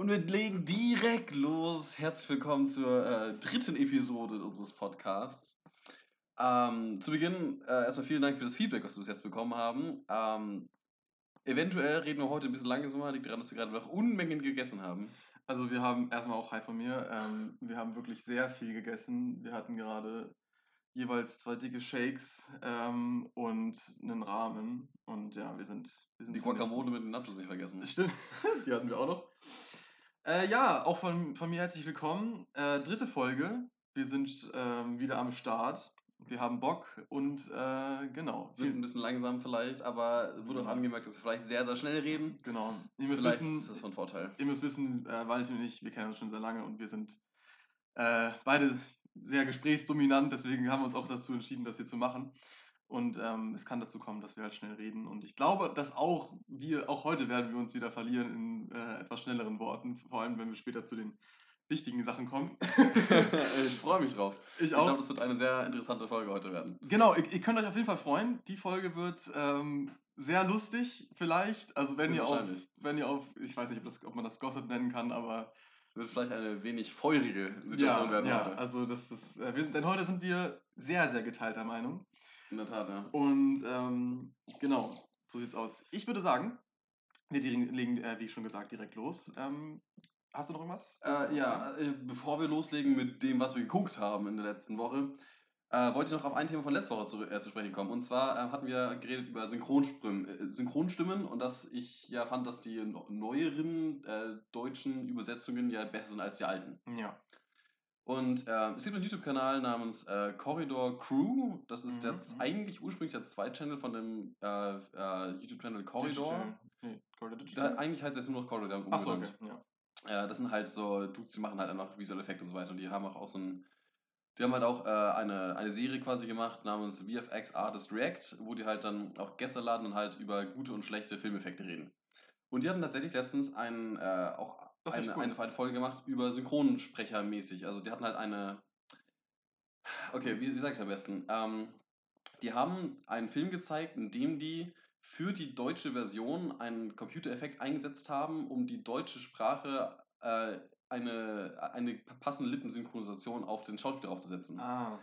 Und wir legen direkt los. Herzlich willkommen zur äh, dritten Episode unseres Podcasts. Ähm, zu Beginn äh, erstmal vielen Dank für das Feedback, was wir bis jetzt bekommen haben. Ähm, eventuell reden wir heute ein bisschen langsamer, liegt daran, dass wir gerade noch Unmengen gegessen haben. Also wir haben erstmal auch Hi von mir. Ähm, wir haben wirklich sehr viel gegessen. Wir hatten gerade jeweils zwei dicke Shakes ähm, und einen Rahmen. Und ja, wir sind. Wir sind Die Guacamole mit den Nachos nicht vergessen. Stimmt, die hatten wir auch noch. Äh, ja, auch von, von mir herzlich willkommen. Äh, dritte Folge. Wir sind ähm, wieder am Start. Wir haben Bock und äh, genau. Sind ein bisschen langsam vielleicht, aber es wurde auch angemerkt, dass wir vielleicht sehr, sehr schnell reden. Genau. Ihr müsst Vielleicht wissen, ist das von Vorteil. Ihr müsst wissen, äh, Valentin und ich, wir kennen uns schon sehr lange und wir sind äh, beide sehr gesprächsdominant, deswegen haben wir uns auch dazu entschieden, das hier zu machen. Und ähm, es kann dazu kommen, dass wir halt schnell reden. Und ich glaube, dass auch wir, auch heute werden wir uns wieder verlieren in äh, etwas schnelleren Worten, vor allem wenn wir später zu den wichtigen Sachen kommen. ich freue mich drauf. ich Ich glaube, das wird eine sehr interessante Folge heute werden. Genau, ihr, ihr könnt euch auf jeden Fall freuen. Die Folge wird ähm, sehr lustig, vielleicht. Also wenn ihr auf, wenn ihr auf, ich weiß nicht, ob, das, ob man das Gossip nennen kann, aber Wird vielleicht eine wenig feurige Situation ja, werden ja, heute. also das ist, äh, wir denn heute sind wir sehr, sehr geteilter Meinung. In der Tat, ja. Und ähm, genau, so sieht's aus. Ich würde sagen, wir legen, äh, wie schon gesagt, direkt los. Ähm, hast du noch irgendwas? Äh, ja, äh, bevor wir loslegen mit dem, was wir geguckt haben in der letzten Woche, äh, wollte ich noch auf ein Thema von letzter Woche zu, äh, zu sprechen kommen. Und zwar äh, hatten wir geredet über Synchronstimmen, äh, Synchronstimmen und dass ich ja fand, dass die neueren deutschen Übersetzungen ja besser sind als die alten. Ja. Und äh, es gibt einen YouTube-Kanal namens äh, Corridor Crew. Das ist Mhm, der, mhm. eigentlich ursprünglich der Zweit-Channel von dem äh, äh, YouTube-Channel Corridor. Nee, Corridor Da, Digital. eigentlich heißt es nur noch Corridor Achso, okay. Ja. Äh, das sind halt so Dudes, die machen halt einfach visuelle Effekte und so weiter. Und die haben auch, auch so ein. Die haben halt auch äh, eine, eine Serie quasi gemacht namens VFX Artist React, wo die halt dann auch Gäste laden und halt über gute und schlechte Filmeffekte reden. Und die hatten tatsächlich letztens ein, äh, auch Das eine, cool. eine, eine Folge gemacht über Synchronsprecher mäßig. Also die hatten halt eine. Okay, wie, wie sag ich am besten? Ähm, die haben einen Film gezeigt, in dem die für die deutsche Version einen Computereffekt eingesetzt haben, um die deutsche Sprache äh, eine, eine passende Lippensynchronisation auf den Schauspieler draufzusetzen. Ah,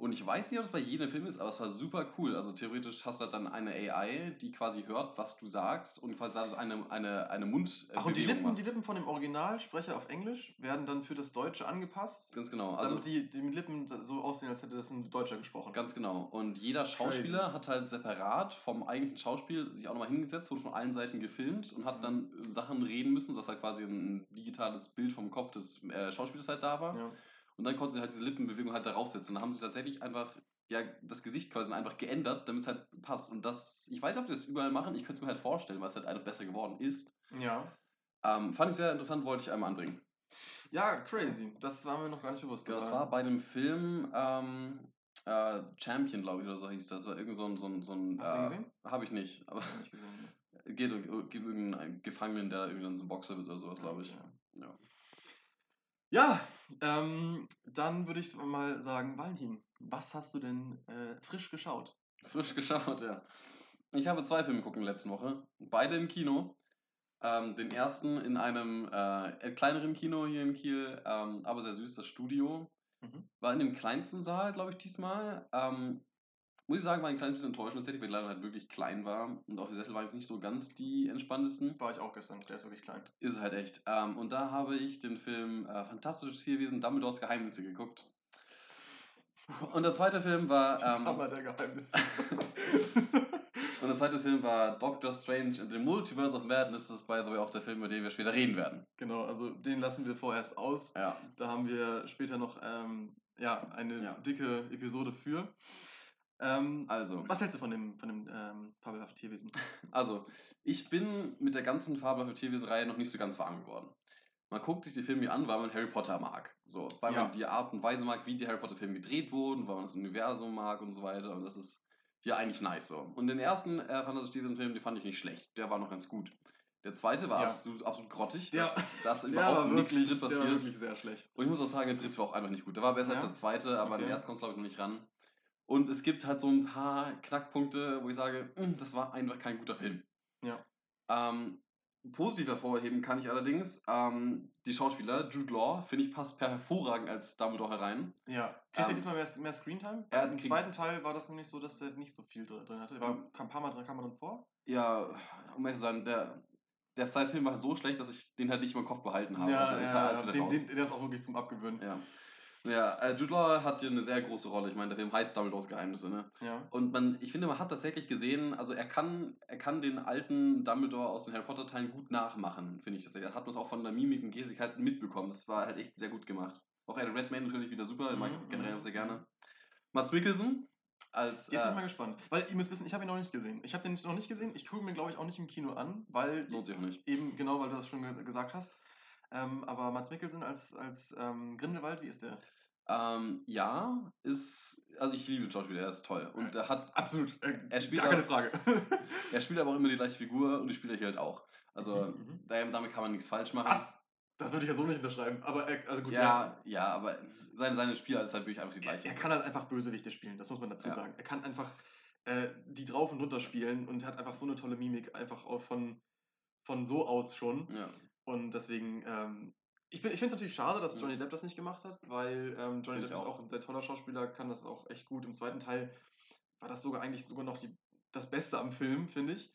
Und ich weiß nicht, ob das bei jedem Film ist, aber es war super cool. Also theoretisch hast du halt dann eine AI, die quasi hört, was du sagst und quasi eine, eine, eine Mund. Ach, und die Lippen, macht. die Lippen von dem Originalsprecher auf Englisch werden dann für das Deutsche angepasst, Ganz genau. Also damit die, die Lippen so aussehen, als hätte das ein Deutscher gesprochen. Ganz genau. Und jeder Schauspieler hat halt separat vom eigentlichen Schauspiel sich auch nochmal hingesetzt, wurde von allen Seiten gefilmt und hat Mhm. dann Sachen reden müssen, sodass halt quasi ein digitales Bild vom Kopf des äh, Schauspielers halt da war. Ja. Und dann konnten sie halt diese Lippenbewegung halt darauf setzen. Dann haben sie tatsächlich einfach, ja, das Gesicht quasi einfach geändert, damit es halt passt. Und das, ich weiß nicht, ob die das überall machen, ich könnte es mir halt vorstellen, weil es halt einfach besser geworden ist. ja. Ähm, fand ich sehr interessant, wollte ich einmal anbringen. Ja, crazy. Das war mir noch gar nicht bewusst. Ja, das war bei dem Film ähm, äh, Champion, glaube ich, oder so hieß das. Das war irgend so ein. So ein, so ein Hast du ihn äh, gesehen? Habe ich nicht, aber Hab ich gesehen. geht um irgendeinen Gefangenen, der irgendwann so ein Boxer wird oder sowas, glaube ich. Ja. Ja. Ja, ähm, dann würde ich mal sagen, Valentin, was hast du denn äh, frisch geschaut? Frisch geschaut, ja. Ich habe zwei Filme gucken letzte Woche. Beide im Kino. Ähm, den ersten in einem äh, kleineren Kino hier in Kiel, ähm, aber sehr süß, das Studio. Mhm. War in dem kleinsten Saal, glaube ich, diesmal. Ähm, muss ich sagen, war ein kleines bisschen enttäuschend, tatsächlich, weil Leider halt wirklich klein war. Und auch die Sessel waren jetzt nicht so ganz die entspanntesten. War ich auch gestern, der ist wirklich klein. Ist halt echt. Ähm, und da habe ich den Film äh, Fantastisches Tierwesen Dumbledores Geheimnisse geguckt. Und der zweite Film war. Ähm, Kammer der Geheimnisse. und der zweite Film war Doctor Strange and the Multiverse of Madness. Das ist, by the way, auch der Film, über den wir später reden werden. genau, also den lassen wir vorerst aus. Ja. Da haben wir später noch ähm, ja, eine Ja. dicke Episode für. Ähm, Also, was hältst du von dem, von dem ähm, fabelhaften Tierwesen? also, ich bin mit der ganzen Fabelhafte Tierwesen-Reihe noch nicht so ganz warm geworden. Man guckt sich die Filme an, weil man Harry Potter mag. So, weil Ja. man die Art und Weise mag, wie die Harry Potter-Filme gedreht wurden, weil man das Universum mag und so weiter. Und das ist hier eigentlich nice so. Und den ersten äh, Fantasy Tierwesen-Film, den fand ich nicht schlecht. Der war noch ganz gut. Der zweite war Ja. absolut, absolut grottig. Der- Das, da ist Der überhaupt war nichts wirklich, drin der war passiert. wirklich sehr schlecht. Und ich muss auch sagen, der dritte war auch einfach nicht gut. Der war besser als Ja? der zweite, aber Okay. der erste kommt glaube ich noch nicht ran. Und es gibt halt so ein paar Knackpunkte, wo ich sage, "Mm, das war einfach kein guter Film. Ja. Ähm, positiv hervorheben kann ich allerdings ähm, die Schauspieler. Jude Law, finde ich, passt per hervorragend als Dumbledore herein. Ja. Kriegt er Ähm, diesmal mehr, mehr Screentime? er Im zweiten Teil war das nämlich so, dass er nicht so viel drin hatte. Er war, kam ein paar Mal drin, kam mal drin vor. Ja, um ehrlich zu sein, der, der zweite Film war halt so schlecht, dass ich den halt nicht im Kopf behalten habe. also ist er alles wieder den, raus. den, der ist auch wirklich zum Abgewöhnen. ja. Ja, äh, Jude Law hat hier eine sehr große Rolle. Ich meine, der Film heißt Dumbledores Geheimnisse, ne? Ja. Und man, ich finde, man hat tatsächlich gesehen, also er kann, er kann den alten Dumbledore aus den Harry Potter Teilen gut nachmachen, finde ich. Das hat man es auch von der Mimik und Gestik halt mitbekommen. Das war halt echt sehr gut gemacht. Auch Eddie Redmayne natürlich wieder super, den mag Mhm, ich generell mhm, auch sehr gerne. Mats Mikkelsen als Jetzt bin ich äh, mal gespannt. Weil ihr müsst wissen, ich habe ihn noch nicht gesehen. Ich habe den noch nicht gesehen. Ich gucke mir, glaube ich, auch nicht im Kino an, weil lohnt sich auch nicht. eben, genau, weil du das schon ge gesagt hast. Ähm, aber Mats Mikkelsen als, als ähm, Grindelwald, wie ist der? Ähm, ja, ist, also ich liebe den Schauspieler, er ist toll. Und er hat, Absolut. Äh, Er spielt gar keine Frage. er spielt aber auch immer die gleiche Figur und die spielt er hier halt auch. Also Mhm, mhm. da- damit kann man nichts falsch machen. Was? Das würde ich ja so nicht unterschreiben. Aber er, also gut, Ja, ja, aber seine, seine Spielart ist halt wirklich einfach die er, gleiche. er kann halt einfach Bösewichte spielen, das muss man dazu Ja. sagen. Er kann einfach äh, die drauf und runter spielen und hat einfach so eine tolle Mimik, einfach auch von, von so aus schon. ja. Und deswegen, ähm, ich, bin- ich finde es natürlich schade, dass Mhm. Johnny Depp das nicht gemacht hat, weil ähm, Johnny Depp ist auch. auch ein sehr toller Schauspieler, kann das auch echt gut. Im zweiten Teil war das sogar eigentlich sogar noch die, das Beste am Film, finde ich.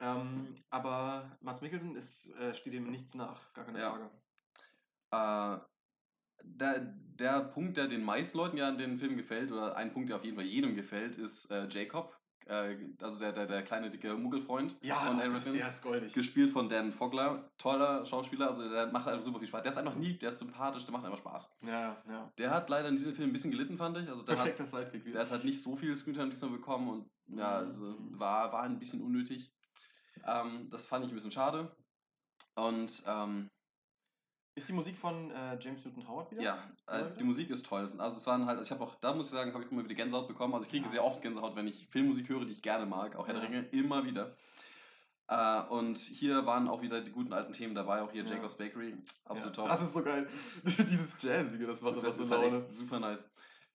Ähm, aber Mats Mikkelsen ist, äh, steht ihm nichts nach, gar keine Ja. Frage. Äh, der, der Punkt, der den meisten Leuten ja in den Film gefällt, oder ein Punkt, der auf jeden Fall jedem gefällt, ist äh, Jacob. Äh, also der, der, der kleine, dicke Muggelfreund Ja, von Harrison. der ist goldig. Gespielt von Dan Fogler. Toller Schauspieler, also der macht einfach super viel Spaß. Der ist einfach lieb, der ist sympathisch, der macht einfach Spaß. Ja, ja. Der hat leider in diesem Film ein bisschen gelitten, fand ich. Also der hat, Sidekick. der hat halt nicht so viel Screentime diesmal bekommen und ja, Mhm. also war, war ein bisschen unnötig. Ähm, das fand ich ein bisschen schade. Und ähm, Ist die Musik von äh, James Newton Howard wieder? Ja, äh, die Musik ist toll. Also es waren halt, also ich habe auch, da muss ich sagen, habe ich immer wieder Gänsehaut bekommen. Also ich kriege Ja. sehr oft Gänsehaut, wenn ich Filmmusik höre, die ich gerne mag, auch Herr der Ja. Ringe, immer wieder. Äh, und hier waren auch wieder die guten alten Themen dabei, auch hier Ja. Jacob's Bakery, absolut top. Das ist so geil. Dieses Jazzige, das macht das ist, so halt Laune. echt super nice.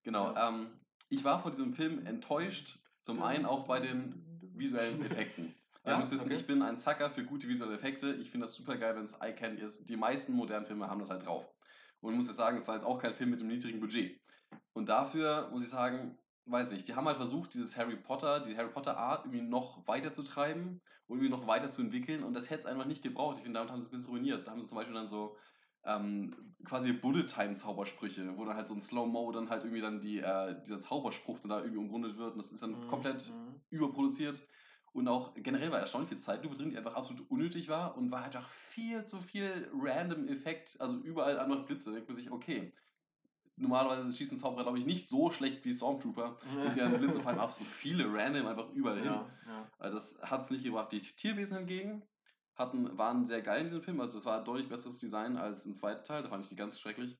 Genau. Ähm, ich war vor diesem Film enttäuscht, zum einen auch bei den visuellen Effekten. Ihr müsst wissen, okay. ich bin ein Zacker für gute visuelle Effekte. Ich finde das super geil, wenn es Eye Candy ist. Die meisten modernen Filme haben das halt drauf. Und ich muss jetzt sagen, es war jetzt auch kein Film mit einem niedrigen Budget. Und dafür muss ich sagen, weiß nicht, die haben halt versucht, dieses Harry Potter, die Harry Potter Art irgendwie noch weiter zu treiben und irgendwie noch weiter zu entwickeln. Und das hätte es einfach nicht gebraucht. Ich finde, damit haben sie es ein bisschen ruiniert. Da haben sie zum Beispiel dann so ähm, quasi Bullet Time Zaubersprüche, wo dann halt so ein Slow-Mo dann halt irgendwie dann die, äh, dieser Zauberspruch dann da irgendwie umrundet wird. Und das ist dann Mhm, komplett mhm. überproduziert. Und auch generell war erstaunlich viel Zeitlupe drin, die einfach absolut unnötig war und war einfach viel zu viel random Effekt, also überall einfach Blitze. Da denkt man sich, okay, normalerweise schießen Zauberer, glaube ich, nicht so schlecht wie Stormtrooper. Und die Blitze fallen auch so viele random einfach überall hin. Ja, ja. Also das hat es nicht gebracht. Die Tierwesen hingegen hatten, waren sehr geil in diesem Film. Also das war ein deutlich besseres Design als im zweiten Teil. Da fand ich die ganz schrecklich.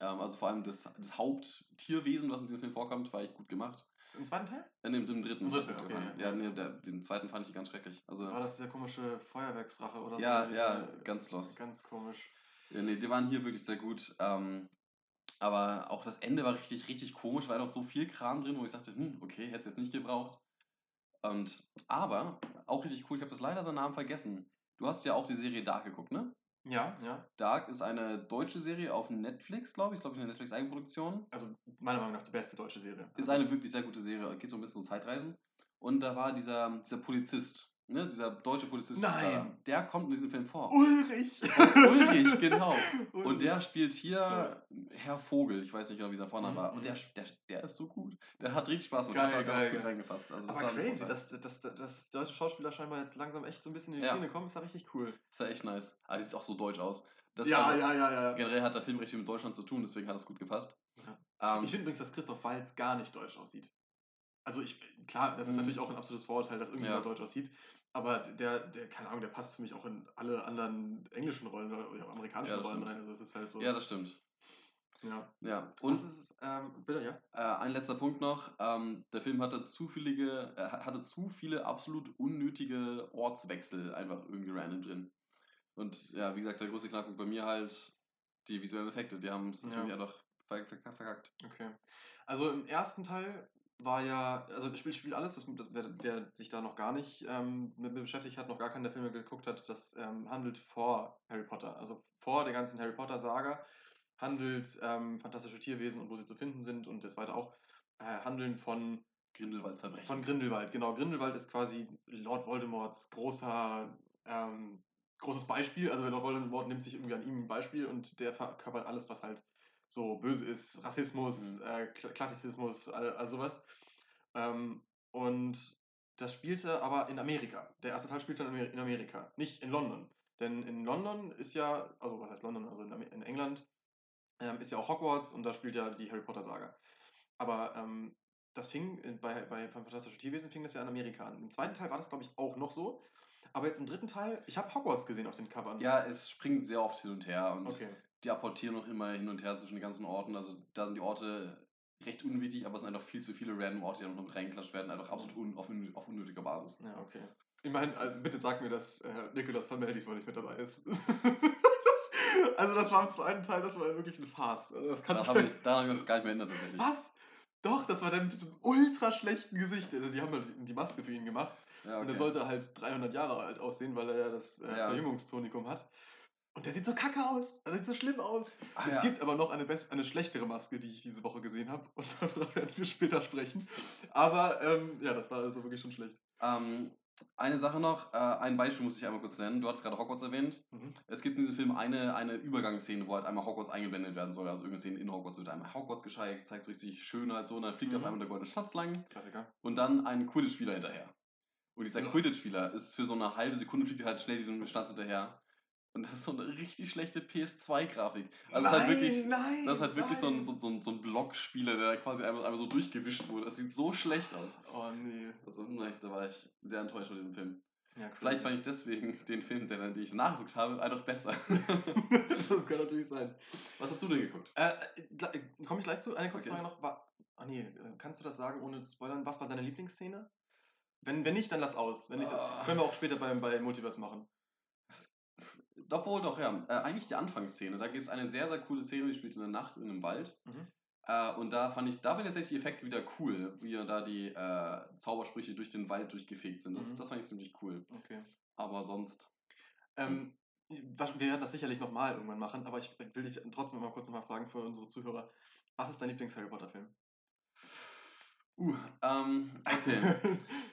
Ähm, also vor allem das, das Haupttierwesen, was in diesem Film vorkommt, war echt gut gemacht. Im zweiten Teil? Dem, dem dritten. Im hat mir dritten, okay, gefallen. ja. ja, nee, der, den zweiten fand ich ganz schrecklich. Also, War das dieser komische Feuerwerksrache oder ja, so? ja, Diese- ganz lost. Ganz komisch. Ja, nee, die waren hier wirklich sehr gut. Ähm, aber auch das Ende war richtig, richtig komisch, weil noch so viel Kram drin, wo ich sagte, hm, okay, hätte es jetzt nicht gebraucht. Und, aber, auch richtig cool, ich habe das leider seinen Namen vergessen. Du hast ja auch die Serie Dark geguckt, ne? Ja, ja. Dark ist eine deutsche Serie auf Netflix, glaube ich. Ist, glaube ich, eine Netflix-Eigenproduktion. Also meiner Meinung nach die beste deutsche Serie. Ist eine wirklich sehr gute Serie. Geht so ein bisschen um Zeitreisen. Und da war dieser, dieser Polizist, ne? dieser deutsche Polizist. Nein. Da, der kommt in diesem Film vor. Ulrich! Ulrich, genau. Und Ulrich. der spielt hier Herr Vogel, ich weiß nicht genau, wie sein Vorname Mhm, war. Und der, der, der ist so gut. Der hat richtig Spaß gemacht. Geil, hat da geil, auch gut geil. reingepasst. Also das Aber war crazy, dass, dass, dass deutsche Schauspieler scheinbar jetzt langsam echt so ein bisschen in die Ja. Szene kommen, ist ja richtig cool. Das war echt nice. Aber sieht auch so deutsch aus. Das, ja, also, ja, ja, ja. Generell hat der Film recht viel mit Deutschland zu tun, deswegen hat es gut gepasst. Ähm, Ich finde übrigens, dass Christoph Waltz gar nicht deutsch aussieht. Also ich, klar, das ist Mhm. natürlich auch ein absolutes Vorurteil, dass irgendjemand Ja. deutsch aussieht. Aber der, der, keine Ahnung, der passt für mich auch in alle anderen englischen Rollen oder auch amerikanischen Ja, Rollen stimmt. rein. Also es ist halt so. ja, das stimmt. ja. Ja. Und das ist, ähm, bitte, ja. Äh, ein letzter Punkt noch. Ähm, der Film hatte zu, viele, äh, hatte zu viele absolut unnötige Ortswechsel einfach irgendwie random drin. Und ja, wie gesagt, der große Knackpunkt bei mir halt die visuellen Effekte. Die haben es Ja. natürlich einfach ver ver verkackt. Okay. Also im ersten Teil war ja, also das Spiel spielt alles, das, das, wer, wer sich da noch gar nicht ähm, mit, mit beschäftigt hat, noch gar keinen der Filme geguckt hat, das ähm, handelt vor Harry Potter, also vor der ganzen Harry Potter-Saga, handelt ähm, fantastische Tierwesen und wo sie zu finden sind und jetzt weiter auch, äh, handeln von Grindelwalds Verbrechen. Von Grindelwald, genau. Grindelwald ist quasi Lord Voldemorts großer, ähm, großes Beispiel. Also Lord Voldemort nimmt sich irgendwie an ihm ein Beispiel und der verkörpert alles, was halt so böse ist. Rassismus, mhm. äh, Klassizismus, all, all sowas. Ähm, und das spielte aber in Amerika. Der erste Teil spielte in Amerika, nicht in London. Denn in London ist ja, also was heißt London, also in, in England, ähm, ist ja auch Hogwarts und da spielt ja die Harry Potter Saga. Aber ähm, das fing bei, bei Fantastische Tierwesen fing das ja in Amerika an. Im zweiten Teil war das, glaube ich, auch noch so. Aber jetzt im dritten Teil, ich habe Hogwarts gesehen auf den Covern. Ja, es springt sehr oft hin und her und okay. Die apportieren noch immer hin und her zwischen den ganzen Orten. Also da sind die Orte recht unwichtig, aber es sind einfach viel zu viele random Orte, die noch mit reingeklatscht werden, einfach absolut un auf, auf, unnötiger Basis. Ja, okay. Ich meine, also bitte sag mir, dass äh, Nicolas Flamel diesmal nicht mit dabei ist. also das war im zweiten Teil, das war wirklich eine Farce. Also das da habe ich, da hab ich gar nicht mehr erinnert tatsächlich. Was? Doch, das war dann mit diesem ultra schlechten Gesicht. Also die haben halt die Maske für ihn gemacht. Ja, okay. Und er sollte halt 300 Jahre alt aussehen, weil er ja das äh, ja. Verjüngungstonikum hat. Und der sieht so kacke aus. Er sieht so schlimm aus. Ah, es ja. gibt aber noch eine, eine schlechtere Maske, die ich diese Woche gesehen habe. Und darüber werden wir später sprechen. Aber ähm, ja, das war also wirklich schon schlecht. Ähm, eine Sache noch, äh, ein Beispiel muss ich einmal kurz nennen. Du hast gerade Hogwarts erwähnt. Mhm. Es gibt in diesem Film eine, eine Übergangsszene, wo halt einmal Hogwarts eingeblendet werden soll. Also irgendeine Szene in Hogwarts wird einmal Hogwarts gezeigt, zeigt so richtig schön halt so und dann fliegt mhm. auf einmal der goldene Schatz lang. Klassiker. Und dann ein Quidditch-Spieler hinterher. Und dieser ja. Quidditch-Spieler ist für so eine halbe Sekunde fliegt halt schnell diesem Schatz hinterher. Und das ist so eine richtig schlechte PS2-Grafik. Also nein, ist halt wirklich, nein, das ist halt wirklich so ein, so, so, so ein Blockspieler, der quasi einmal, einmal so durchgewischt wurde. Das sieht so schlecht aus. Oh nee. Also, nee, da war ich sehr enttäuscht von diesem Film. Ja, Vielleicht fand ich deswegen den Film, den, den ich nachgeguckt habe, einfach besser. das kann natürlich sein. Was hast du denn geguckt? Äh, Komme ich gleich zu? Eine kurze okay. Frage noch. War, ach nee, äh, kannst du das sagen, ohne zu spoilern? Was war deine Lieblingsszene? Wenn, wenn nicht, dann lass aus. Wenn nicht, oh. können wir auch später bei, bei Multiverse machen. Doch, wohl, doch, ja. Äh, eigentlich die Anfangsszene. Da gibt es eine sehr, sehr coole Szene, die spielt in der Nacht in einem Wald. Mhm. Äh, und da fand ich, da fand ich tatsächlich die Effekte wieder cool, wie da die äh, Zaubersprüche durch den Wald durchgefegt sind. Das, mhm. das fand ich ziemlich cool. Okay. Aber sonst. Ähm, wir werden das sicherlich nochmal irgendwann machen, aber ich will dich trotzdem mal kurz nochmal fragen für unsere Zuhörer. Was ist dein Lieblings-Harry Potter-Film? Uh, ähm, okay.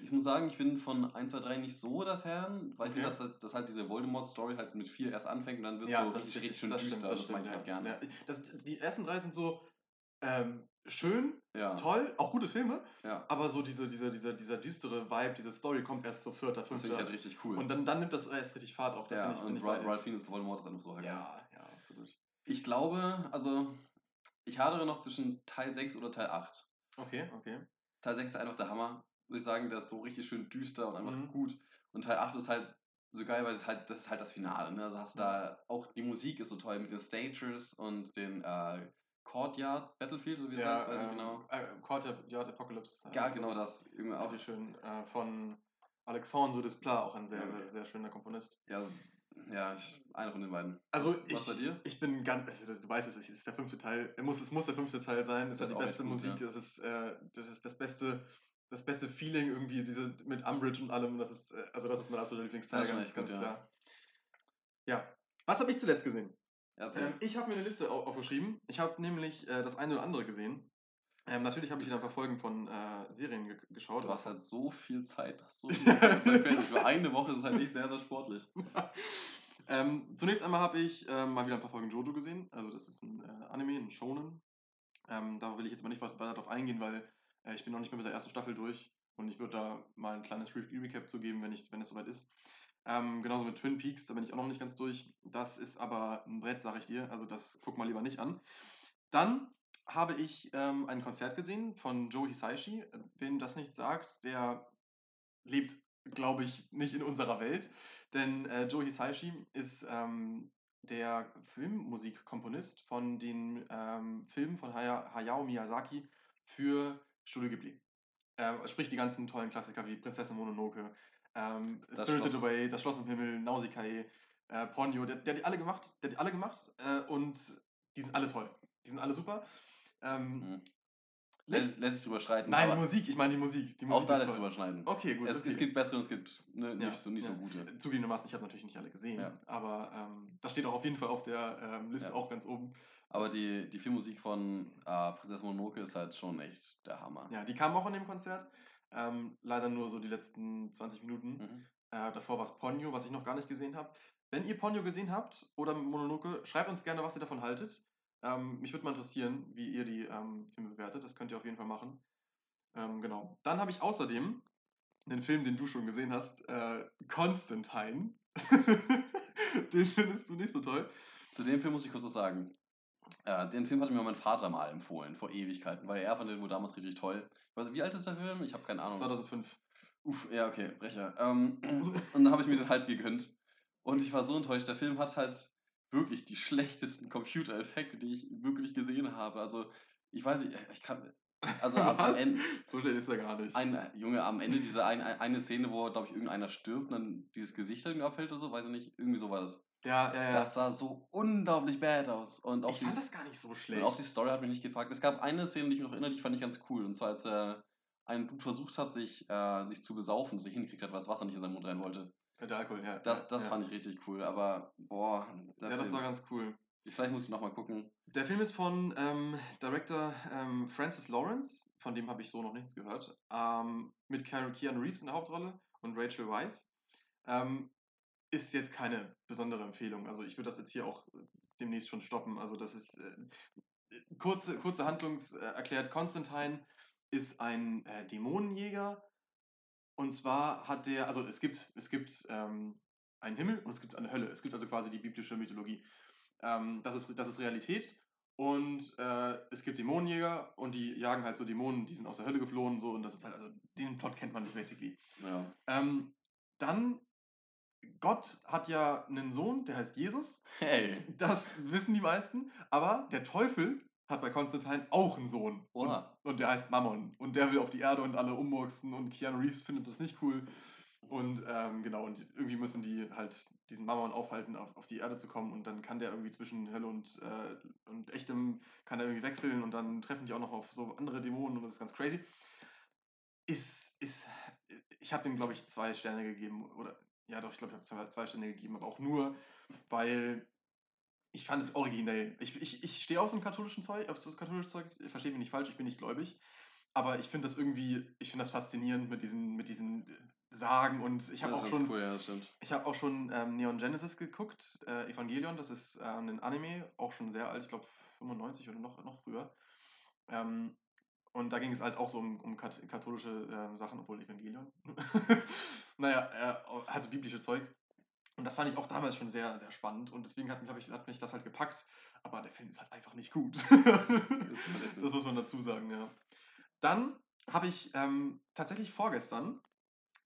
ich muss sagen, ich bin von 1, 2, 3 nicht so der Fan, weil okay. ich finde, dass, dass halt diese Voldemort-Story halt mit 4 erst anfängt und dann wird ja, so das richtig, richtig schön das düster. Stimmt, das, das mag ich halt gerne. Ja. Das, die ersten drei sind so ähm, schön, ja. toll, auch gute Filme, ja. aber so diese, diese, dieser, dieser düstere Vibe, diese Story kommt erst so vierter, fünfter. Das finde ich halt richtig cool. Und dann, dann nimmt das erst richtig Fahrt auf. Ja, ich, und ich Ralph Fiennes Voldemort ist einfach so halt Ja, ja, absolut. Ich glaube, also, ich hadere noch zwischen Teil 6 oder Teil 8. Okay, okay. Teil 6 ist einfach der Hammer. Würde ich sagen, der ist so richtig schön düster und einfach mhm. gut. Und Teil 8 ist halt so geil, weil es halt, das ist halt das Finale. Ne? Also hast du mhm. da auch die Musik ist so toll mit den Stagers und den äh, Courtyard Battlefield, so wie es ja, heißt, weiß ich ähm, genau. Äh, Courtyard Apocalypse. Ja, genau das. Irgendwie auch. schön. Äh, von Alexandre Desplat, auch ein sehr, okay. sehr, sehr schöner Komponist. Ja, ja, ich, einer von den beiden. Also Was ich, bei dir? Ich bin ganz, also du weißt es, es ist der fünfte Teil. Es muss, es muss der fünfte Teil sein. Es ist die beste Musik. Gut, ja. das, ist, äh, das ist das beste, das beste Feeling irgendwie, diese mit Umbridge und allem. Das ist, äh, also das ist mein absoluter Lieblingsteil, ganz, ganz gut, klar. Ja. ja. Was habe ich zuletzt gesehen? Ähm, ich habe mir eine Liste aufgeschrieben. Ich habe nämlich äh, das eine oder andere gesehen. Ähm, natürlich habe ich wieder ein paar Folgen von äh, Serien ge geschaut. Du hast halt so viel Zeit, hast so viel Zeit. Für eine Woche ist es halt nicht sehr, sehr sportlich. ähm, zunächst einmal habe ich äh, mal wieder ein paar Folgen Jojo gesehen. Also das ist ein äh, Anime, ein Shonen. Ähm, da will ich jetzt mal nicht weiter darauf eingehen, weil äh, ich bin noch nicht mehr mit der ersten Staffel durch. Und ich würde da mal ein kleines Recap zu geben, wenn, ich, wenn es soweit ist. Ähm, genauso mit Twin Peaks, da bin ich auch noch nicht ganz durch. Das ist aber ein Brett, sage ich dir. Also das guck mal lieber nicht an. Dann habe ich ähm, ein Konzert gesehen von Joe Hisaishi. Wem das nicht sagt, der lebt, glaube ich, nicht in unserer Welt. Denn äh, Joe Hisaishi ist ähm, der Filmmusikkomponist von den ähm, Filmen von Haya, Hayao Miyazaki für Studio Ghibli. Äh, sprich die ganzen tollen Klassiker wie Prinzessin Mononoke, ähm, Spirited Schloss. Away, Das Schloss im Himmel, Nausicaa, äh, Ponyo, der, der, hat die alle gemacht, der hat die alle gemacht äh, und die sind alle toll. Die sind alle super. Ähm, mhm. Lässt, lässt sich drüber streiten. Nein, die Musik, ich meine die Musik. Die auch Musik da ist lässt sich drüber schneiden. Okay, gut. Es, okay. es gibt bessere und es gibt ne, nicht, Ja, so, nicht ja. so gute. Zugegebenermaßen, ich habe natürlich nicht alle gesehen, Ja. aber ähm, das steht auch auf jeden Fall auf der ähm, Liste auch ganz oben. Aber die, die Filmmusik von äh, Prinzessin Mononoke ist halt schon echt der Hammer. Ja, die kam auch in dem Konzert. Ähm, leider nur so die letzten 20 Minuten. Mhm. Äh, davor war es Ponyo, was ich noch gar nicht gesehen habe. Wenn ihr Ponyo gesehen habt oder Mononoke, schreibt uns gerne, was ihr davon haltet. Ähm, mich würde mal interessieren, wie ihr die ähm, Filme bewertet. Das könnt ihr auf jeden Fall machen. Ähm, genau. Dann habe ich außerdem einen Film, den du schon gesehen hast, äh, Constantine. den findest du nicht so toll. Zu dem Film muss ich kurz was sagen. Äh, den Film hatte mir mein Vater mal empfohlen, vor Ewigkeiten, weil er fand den wohl damals richtig toll. Ich weiß nicht, wie alt ist der Film? Ich habe keine Ahnung. 2005. Uff, ja, okay, Brecher. Ähm, und dann habe ich mir den halt gegönnt. Und ich war so enttäuscht. Der Film hat halt wirklich die schlechtesten Computereffekte, die ich wirklich gesehen habe. Also, ich weiß nicht, ich kann. Also, am, am? Ende. So schnell ist er gar nicht. Ein, Junge, am Ende diese ein, ein- eine Szene, wo, glaube ich, irgendeiner stirbt und dann dieses Gesicht irgendwie abfällt oder so, weiß ich nicht. Irgendwie so war das. ja, ja, ja. Das sah so unglaublich bad aus. Und auch, ich die, fand das gar nicht so und schlecht. auch die Story hat mich nicht gepackt. Es gab eine Szene, die ich mich noch erinnere, die fand ich ganz cool. Und zwar, als äh, ein Dude versucht hat, sich, äh, sich zu besaufen, sich hingekriegt hat, weil das Wasser nicht in seinen Mund rein wollte. Der Alkohol, ja. Das, das ja. fand ich richtig cool. Aber, boah. Ja, das Film- war ganz cool. Vielleicht muss ich nochmal gucken. Der Film ist von ähm, Director ähm, Francis Lawrence, von dem habe ich so noch nichts gehört, ähm, mit Keanu Reeves in der Hauptrolle und Rachel Weisz. Ähm, ist jetzt keine besondere Empfehlung. Also ich würde das jetzt hier auch äh, demnächst schon stoppen. Also das ist äh, kurze, kurze Handlungs äh, erklärt. Constantine ist ein äh, Dämonenjäger und zwar hat der, also es gibt, es gibt ähm, einen Himmel und es gibt eine Hölle. Es gibt also quasi die biblische Mythologie. Ähm, das, ist, das ist Realität. Und äh, es gibt Dämonenjäger und die jagen halt so Dämonen, die sind aus der Hölle geflohen, so und das ist halt, also den Plot kennt man nicht basically. Ja. Ähm, dann, Gott hat ja einen Sohn, der heißt Jesus. Hey. Das wissen die meisten, aber der Teufel hat bei Konstantin auch einen Sohn. Und, und der heißt Mammon. Und der will auf die Erde und alle ummurksen und Keanu Reeves findet das nicht cool. Und ähm, genau, und irgendwie müssen die halt diesen Mammon aufhalten, auf, auf die Erde zu kommen. Und dann kann der irgendwie zwischen Hölle und, äh, und echtem, kann er irgendwie wechseln. Und dann treffen die auch noch auf so andere Dämonen und das ist ganz crazy. Ist, ist, ich habe dem, glaube ich, zwei Sterne gegeben. Oder, ja doch, ich glaube, ich habe zwei, zwei Sterne gegeben. Aber auch nur, weil ich fand es originell. Ich, ich, ich stehe auf so ein katholischen Zeug, auf so katholisches Zeug, versteht mich nicht falsch, ich bin nicht gläubig. Aber ich finde das irgendwie, ich finde das faszinierend mit diesen, mit diesen Sagen und ich habe auch schon, cool, ja, das stimmt. ich habe auch schon ähm, Neon Genesis geguckt, äh, Evangelion, das ist äh, ein Anime, auch schon sehr alt, ich glaube 95 oder noch, noch früher. Ähm, und da ging es halt auch so um, um kat katholische ähm, Sachen, obwohl Evangelion. naja, äh, also biblische Zeug. Und das fand ich auch damals schon sehr, sehr spannend. Und deswegen hat, mich- ich, hat mich das halt gepackt. Aber der Film ist halt einfach nicht gut. ist halt das muss man dazu sagen, ja. Dann habe ich ähm, tatsächlich vorgestern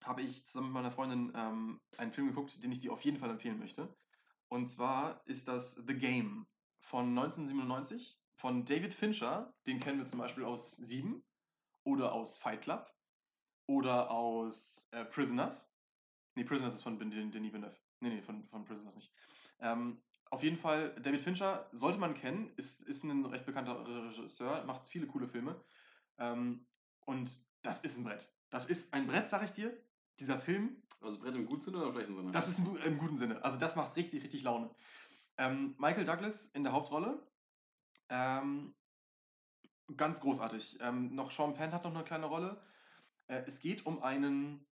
habe ich zusammen mit meiner Freundin ähm, einen Film geguckt, den ich dir auf jeden Fall empfehlen möchte. Und zwar ist das The Game von 1997 von David Fincher. Den kennen wir zum Beispiel aus Sieben oder aus Fight Club oder aus äh, Prisoners. Nee, Prisoners ist von Den- Denis Villeneuve. Nee, nee, von, von Prisoners nicht. Ähm, auf jeden Fall, David Fincher sollte man kennen, ist, ist ein recht bekannter Regisseur, macht viele coole Filme. Ähm, und das ist ein Brett. Das ist ein Brett, sag ich dir. Dieser Film, Also Brett im guten Sinne oder im schlechten Sinne? das ist im, gu- im guten Sinne. Also das macht richtig, richtig Laune. Ähm, Michael Douglas in der Hauptrolle. Ähm, ganz großartig. Ähm, noch Sean Penn hat noch eine kleine Rolle. Äh, es geht um einen,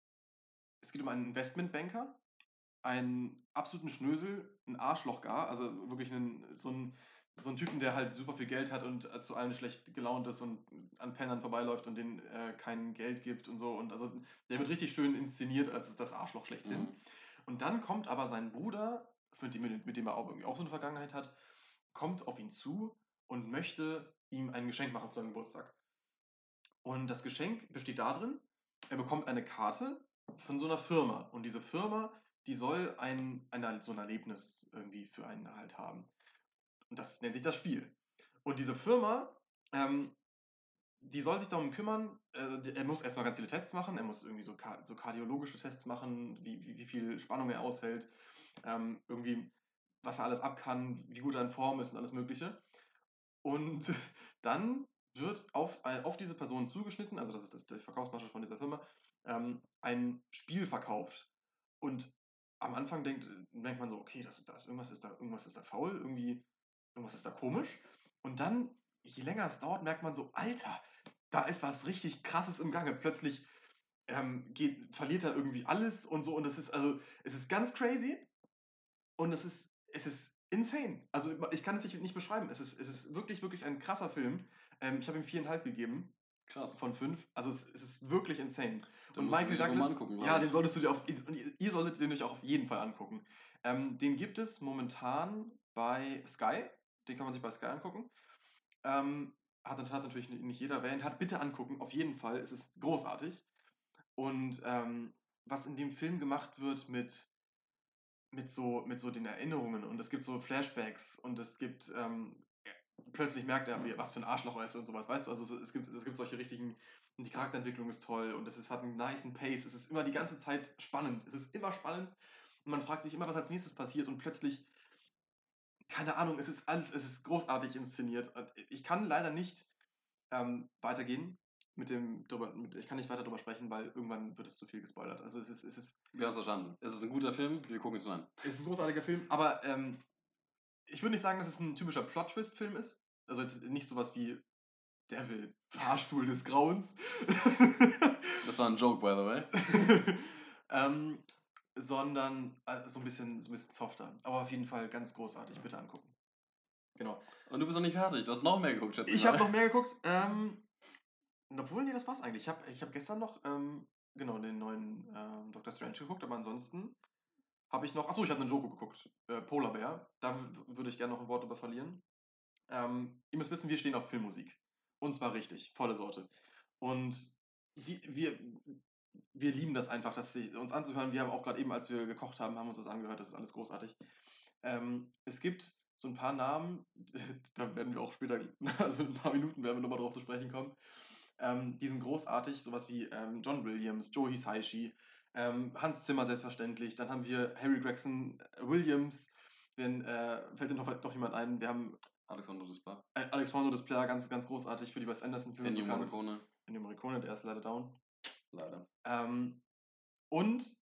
es geht um einen Investmentbanker, einen absoluten Schnösel, ein Arschloch gar, also wirklich einen, so einen, so einen Typen, der halt super viel Geld hat und äh, zu allen schlecht gelaunt ist und an Pennern vorbeiläuft und denen äh, kein Geld gibt und so. Und also der wird richtig schön inszeniert als das Arschloch schlechthin. Mhm. Und dann kommt aber sein Bruder, mit dem, mit dem er auch, irgendwie auch so eine Vergangenheit hat, kommt auf ihn zu und möchte ihm ein Geschenk machen zu seinem Geburtstag. Und das Geschenk besteht darin, er bekommt eine Karte von so einer Firma. Und diese Firma, die soll ein, ein, so ein Erlebnis irgendwie für einen halt haben. Und das nennt sich das Spiel. Und diese Firma, ähm, die soll sich darum kümmern, äh, er muss erstmal ganz viele Tests machen, er muss irgendwie so, so kardiologische Tests machen, wie, wie, wie viel Spannung er aushält, ähm, irgendwie, was er alles ab kann, wie gut er in Form ist und alles Mögliche. Und dann wird auf, äh, auf diese Person zugeschnitten, also das ist das, die Verkaufsmasche von dieser Firma, ähm, ein Spiel verkauft. Und am Anfang denkt, denkt man so, okay, das, das, irgendwas, ist da, irgendwas ist da faul, irgendwie, irgendwas ist da komisch. Und dann, je länger es dauert, merkt man so, Alter, da ist was richtig krasses im Gange. Plötzlich ähm, geht, verliert er irgendwie alles und so. Und es ist, also, es ist ganz crazy. Und es ist, es ist insane. Also ich kann es nicht beschreiben. Es ist, es ist wirklich, wirklich ein krasser Film. Ähm, ich habe ihm viereinhalb gegeben. Krass. Von fünf. Also es, es ist wirklich insane. Dann und Michael Douglas, angucken, ja, den solltest du dir auf, und ihr- solltet den euch auch auf jeden Fall angucken. Ähm, den gibt es momentan bei Sky. Den kann man sich bei Sky angucken. Ähm, hat, hat natürlich nicht jeder. Ihn hat, bitte angucken. Auf jeden Fall. Es ist großartig. Und ähm, was in dem Film gemacht wird mit, mit, so, mit so den Erinnerungen und es gibt so Flashbacks und es gibt ähm, plötzlich merkt er, was für ein Arschloch er ist und sowas, weißt du? Also so, es, gibt, es gibt solche richtigen, und die Charakterentwicklung ist toll und es ist, hat einen niceen Pace, es ist immer die ganze Zeit spannend, es ist immer spannend und man fragt sich immer, was als nächstes passiert und plötzlich, keine Ahnung, es ist alles, es ist großartig inszeniert. Ich kann leider nicht ähm, weitergehen mit dem, drüber, ich kann nicht weiter drüber sprechen, weil irgendwann wird es zu viel gespoilert. Also es ist, es ist, Wir haben es verstanden. Es ist ein guter Film, wir gucken es uns an. es ist ein großartiger Film, aber ähm, ich würde nicht sagen, dass es ein typischer Plot-Twist-Film ist. Also jetzt nicht sowas wie Devil, Fahrstuhl des Grauens. Das war ein Joke, by the way. ähm, sondern äh, so, ein bisschen, so ein bisschen softer. Aber auf jeden Fall ganz großartig. Bitte angucken. Genau. Und du bist noch nicht fertig. Du hast noch mehr geguckt, schätze Ich habe noch mehr geguckt. Ähm, obwohl, nee, das war's eigentlich. Ich habe ich hab gestern noch ähm, genau den neuen ähm, Doctor Strange geguckt, aber ansonsten habe ich noch. Achso, ich habe eine Doku geguckt. Äh, Polar Bear. Da würde ich gerne noch ein Wort drüber verlieren. Ähm, ihr müsst wissen, wir stehen auf Filmmusik. Und zwar richtig, volle Sorte. Und die, wir, wir lieben das einfach, das uns anzuhören. Wir haben auch gerade eben, als wir gekocht haben, haben uns das angehört. Das ist alles großartig. Ähm, es gibt so ein paar Namen, da werden wir auch später, also in ein paar Minuten werden wir nochmal drauf zu sprechen kommen. Ähm, die sind großartig, sowas wie ähm, John Williams, Joe Hisaishi, ähm, Hans Zimmer selbstverständlich. Dann haben wir Harry Gregson äh, Williams. Wenn, äh, fällt dir noch, noch jemand ein? Wir haben Alexander Desplat. äh, Alexander Desplat, ganz, ganz großartig für die Wes Anderson-Filme. Ennio. Morricone. Ennio Morricone, der ist leider down. Leider. Ähm, und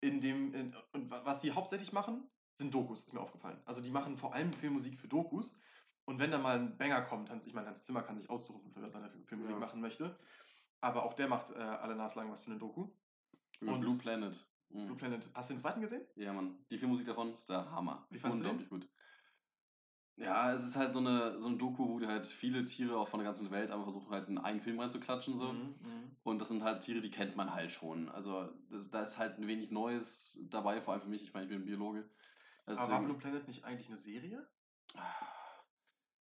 in dem, in, und wa- was die hauptsächlich machen, sind Dokus, ist mir aufgefallen. Also die machen vor allem Filmmusik für Dokus. Und wenn da mal ein Banger kommt, Hans, ich meine, Hans Zimmer kann sich aussuchen, wofür er seine Film- Filmmusik Ja. machen möchte. Aber auch der macht äh, alle naslang was für eine Doku. Und- Blue Planet. Mhm. Blue Planet, hast du den zweiten gesehen? Ja, Mann. Die Filmmusik davon ist der Hammer. Wie fandst du? Unglaublich gut. Ja, es ist halt so eine, so ein Doku, wo die halt viele Tiere auch von der ganzen Welt einfach versuchen halt in einen Film reinzuklatschen so. Mhm, mhm. Und das sind halt Tiere, die kennt man halt schon. Also das, da ist halt ein wenig Neues dabei, vor allem für mich. Ich meine, ich bin Biologe. Also Aber war deswegen- Blue Planet nicht eigentlich eine Serie?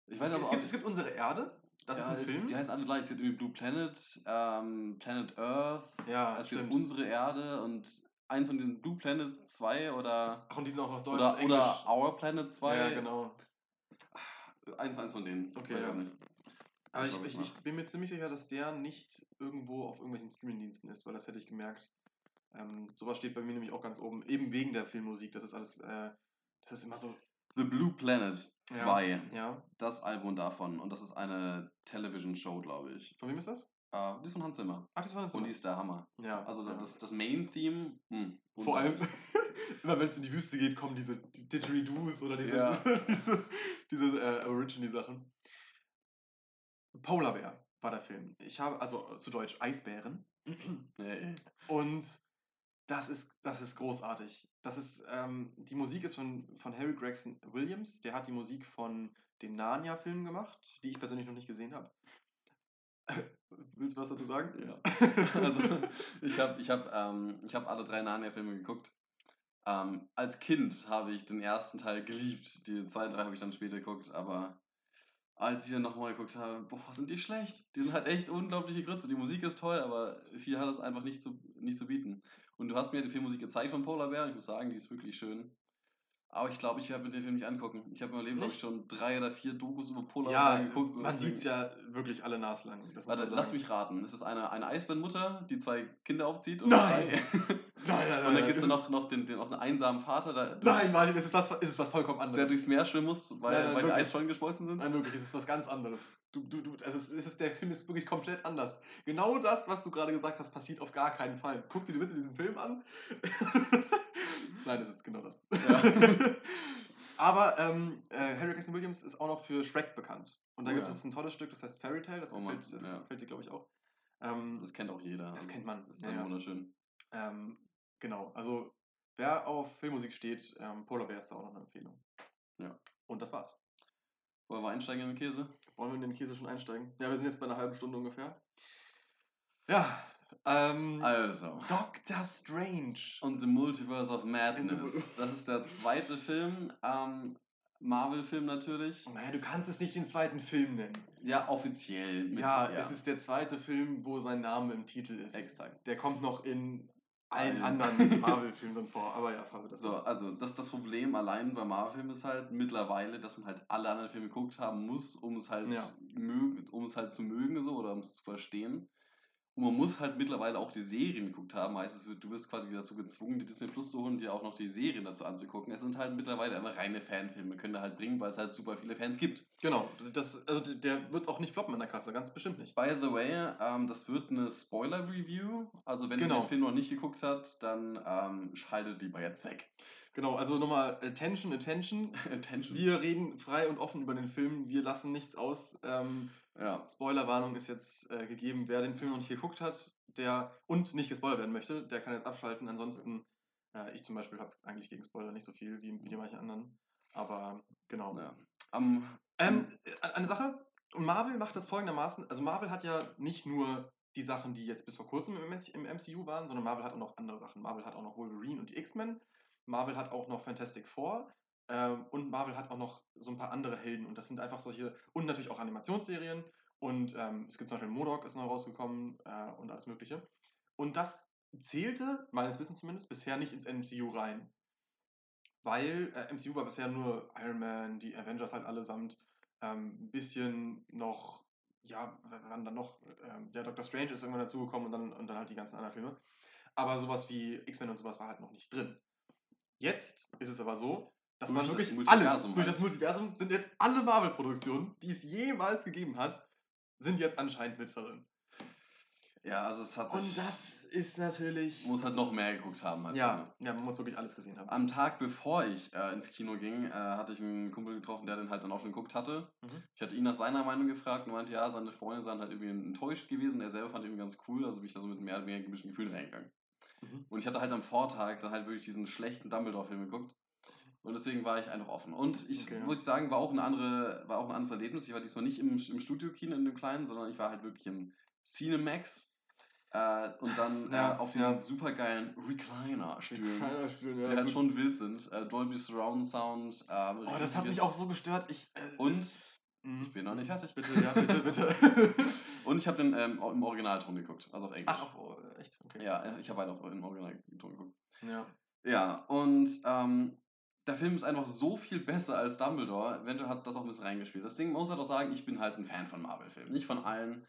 ich weiß es, aber es, gibt, es gibt unsere Erde, das ja, ist ein Film. Die heißen alle gleich. Es gibt irgendwie Blue Planet, ähm, Planet Earth, ja, es gibt unsere Erde und eins von diesen Blue Planet 2 oder, Ach, und die sind auch noch Deutsch oder, oder Our Planet 2. ja, genau. Eins, eins von denen. Okay, ja. Aber Ich ich, ich bin mir ziemlich sicher, dass der nicht irgendwo auf irgendwelchen Streamingdiensten ist, weil das hätte ich gemerkt. Ähm, sowas steht bei mir nämlich auch ganz oben, eben wegen der Filmmusik. Das ist alles, äh, das ist immer so. The Blue Planet 2. Ja. Das Album davon. Und das ist eine Television-Show, glaube ich. Von wem ist das? Äh, die ist von Hans Zimmer. Ach, das war eine Und die ist der Hammer. Ja. Also ja. das, das Main-Theme. hm, Vor allem, immer wenn es in die Wüste geht, kommen diese Didgeridoos oder diese, Ja. diese, diese äh, Aborigine-Sachen. Polar Bear war der Film. Ich habe, also zu Deutsch Eisbären. Nee. Und das ist, das ist großartig. Das ist, ähm, die Musik ist von, von Harry Gregson Williams. Der hat die Musik von den Narnia-Filmen gemacht, die ich persönlich noch nicht gesehen habe. Willst du was dazu sagen? Ja. Also, ich habe ich hab, ähm, ich hab alle drei Narnia-Filme geguckt. Ähm, als Kind habe ich den ersten Teil geliebt. Die zwei, drei habe ich dann später geguckt, aber als ich dann nochmal geguckt habe, boah, sind die schlecht. Die sind halt echt unglaubliche Grütze. Die Musik ist toll, aber viel hat es einfach nicht zu, nicht zu bieten. Und du hast mir die Filmmusik gezeigt von Polar Bear. Ich muss sagen, die ist wirklich schön. Aber ich glaube, ich werde mir den Film nicht angucken. Ich habe in meinem Leben, glaube ich, schon drei oder vier Dokus über Polar Ja, Bear geguckt. so man sieht es ja wirklich alle naslang. Warte, lass mich raten. Es ist eine, eine Eisbärenmutter, die zwei Kinder aufzieht. Und Nein! Nein, nein, Und dann gibt es noch, noch den, den, auch einen einsamen Vater, der, Nein, Martin, es ist was, es ist was vollkommen der anderes. durchs Meer schwimmen muss, weil, Nein, nein, weil die. Eisschollen geschmolzen sind. Nein, wirklich, es ist was ganz anderes. Du, du, du, also es ist, der Film ist wirklich komplett anders. Genau das, was du gerade gesagt hast, passiert auf gar keinen Fall. Guck dir bitte diesen Film an. Nein, es ist genau das. Ja. Aber ähm, äh, Harry Gregson Williams ist auch noch für Shrek bekannt. Und da Oh gibt ja. es ein tolles Stück, das heißt Fairy Tale. Das Oh gefällt, das ja. gefällt dir, glaube ich, auch. Ähm, Das kennt auch jeder. Das Also kennt man, Das ist ja. wunderschön. ähm, genau, also wer auf Filmmusik steht, ähm, Polar Bear ist da auch noch eine Empfehlung. Ja. Und das war's. Wollen wir einsteigen in den Käse? Wollen wir in den Käse schon einsteigen? Ja, wir sind jetzt bei einer halben Stunde ungefähr. Ja, ähm, Also. Doctor Strange. Und The Multiverse of Madness. Das ist der zweite Film. Ähm, Marvel-Film natürlich. Naja, du kannst es nicht den zweiten Film nennen. Ja, offiziell. mit- Ja, es ist der zweite Film, wo sein Name im Titel ist. Exakt. Der kommt noch in allen anderen Marvel-Filmen drin vor. Aber ja, fahren wir das So, also das, das Problem allein bei Marvel-Filmen ist halt mittlerweile, dass man halt alle anderen Filme geguckt haben muss, um es halt Ja. mögen, um es halt zu mögen so oder um es zu verstehen. Und man muss halt mittlerweile auch die Serien geguckt haben. Heißt, du wirst quasi dazu gezwungen, die Disney Plus zu holen, dir auch noch die Serien dazu anzugucken. Es sind halt mittlerweile einfach reine Fanfilme, können da halt bringen, weil es halt super viele Fans gibt. Genau, das, also der wird auch nicht floppen in der Kasse, ganz bestimmt nicht. By the way, ähm, das wird eine Spoiler-Review. Also wenn ihr Genau. den Film noch nicht geguckt habt, dann ähm, schaltet lieber jetzt weg. Genau, also nochmal Attention, Attention. Attention. Wir reden frei und offen über den Film, wir lassen nichts aus. Ähm, ja. Spoilerwarnung ist jetzt äh, gegeben. Wer den Film noch nicht geguckt hat, der und nicht gespoilert werden möchte, der kann jetzt abschalten. Ansonsten, äh, ich zum Beispiel habe eigentlich gegen Spoiler nicht so viel wie, wie die manchen anderen. Aber genau. ja. Am, Ähm, äh, eine Sache, und Marvel macht das folgendermaßen, also Marvel hat ja nicht nur die Sachen, die jetzt bis vor kurzem im MCU waren, sondern Marvel hat auch noch andere Sachen. Marvel hat auch noch Wolverine und die X-Men, Marvel hat auch noch Fantastic Four ähm, und Marvel hat auch noch so ein paar andere Helden und das sind einfach solche, und natürlich auch Animationsserien und ähm, es gibt zum Beispiel Modok ist neu rausgekommen äh, und alles mögliche. Und das zählte, meines Wissens zumindest, bisher nicht ins MCU rein. Weil äh, MCU war bisher nur Iron Man, die Avengers halt allesamt, ähm, ein bisschen noch, ja, w- wann dann noch, ähm, ja, Doctor Strange ist irgendwann dazugekommen und dann, und dann halt die ganzen anderen Filme. Aber sowas wie X-Men und sowas war halt noch nicht drin. Jetzt ist es aber so, dass man Durch das wirklich Multiversum alles, durch das Multiversum sind jetzt alle Marvel-Produktionen, die es jemals gegeben hat, sind jetzt anscheinend mit drin. ja, also es hat sich. Und das ist natürlich. muss halt noch mehr geguckt haben als ja, ja, man muss wirklich alles gesehen haben. Am Tag bevor ich äh, ins Kino ging, äh, hatte ich einen Kumpel getroffen, der den halt dann auch schon geguckt hatte. Mhm. Ich hatte ihn nach seiner Meinung gefragt und meinte, ja, seine Freunde seien halt irgendwie enttäuscht gewesen. Er selber fand ihn ganz cool, also bin ich da so mit mehr oder weniger gemischten Gefühlen reingegangen. Mhm. Und ich hatte halt am Vortag dann halt wirklich diesen schlechten Dumbledore-Film geguckt. Und deswegen war ich einfach offen. Und ich Okay. muss sagen, war auch, eine andere, war auch ein anderes Erlebnis. Ich war diesmal nicht im, im Studio-Kino in dem kleinen, sondern ich war halt wirklich im Cinemax. Äh, und dann Ja, äh, auf diesen ja. supergeilen Recliner-Stühlen, spielen, die ja, halt gut. schon wild sind. Äh, Dolby Surround Sound. ähm, Oh, das hat mich auch so gestört. Ich, äh, Und Mhm. ich bin noch nicht fertig. Bitte, ja, bitte, bitte. Und ich habe den ähm, im Originalton geguckt, also auf Englisch. Ach, oh, echt? Okay. Ja, äh, ich habe halt auf im Originalton geguckt. Ja. Ja, und ähm, der Film ist einfach so viel besser als Dumbledore. Eventuell hat das auch ein bisschen reingespielt. Deswegen muss ich halt auch sagen, ich bin halt ein Fan von Marvel-Filmen. Nicht von allen.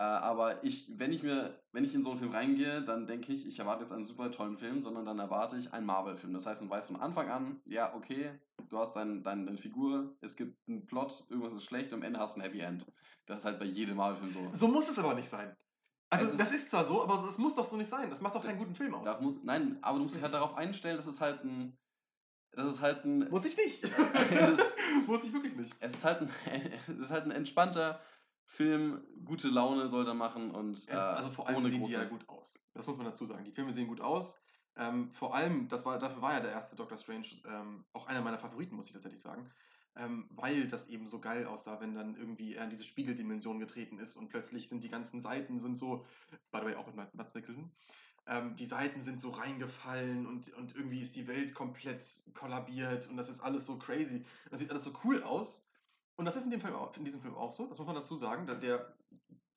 Äh, aber ich, wenn ich mir, wenn ich in so einen Film reingehe, dann denke ich, ich erwarte jetzt einen super tollen Film, sondern dann erwarte ich einen Marvel-Film. Das heißt, man weiß von Anfang an, ja, okay, du hast dein, dein, deine Figur, es gibt einen Plot, irgendwas ist schlecht und am Ende hast du ein Happy End. Das ist halt bei jedem Marvel-Film so. So muss es aber nicht sein. Also, Es ist- das ist zwar so, aber das muss doch so nicht sein. Das macht doch keinen guten Film aus. Muss, nein, aber du musst dich halt darauf einstellen, dass es halt ein. Das ist halt ein. Muss ich nicht. Es ist- muss ich wirklich nicht. Es ist halt ein, es ist halt ein entspannter Film, gute Laune soll er machen und Es, also vor allem ohne sehen die ja gut aus. Das muss man dazu sagen. Die Filme sehen gut aus. Ähm, vor allem, das war, dafür war ja der erste Doctor Strange ähm, auch einer meiner Favoriten, muss ich tatsächlich sagen. Ähm, weil das eben so geil aussah, wenn dann irgendwie er in diese Spiegeldimension getreten ist und plötzlich sind die ganzen Seiten sind so, by the way, auch mit Mats Mikkelsen, ähm, die Seiten sind so reingefallen und, und irgendwie ist die Welt komplett kollabiert und das ist alles so crazy. Das sieht alles so cool aus. Und das ist in, dem Film in diesem Film auch so, das muss man dazu sagen. Der, der,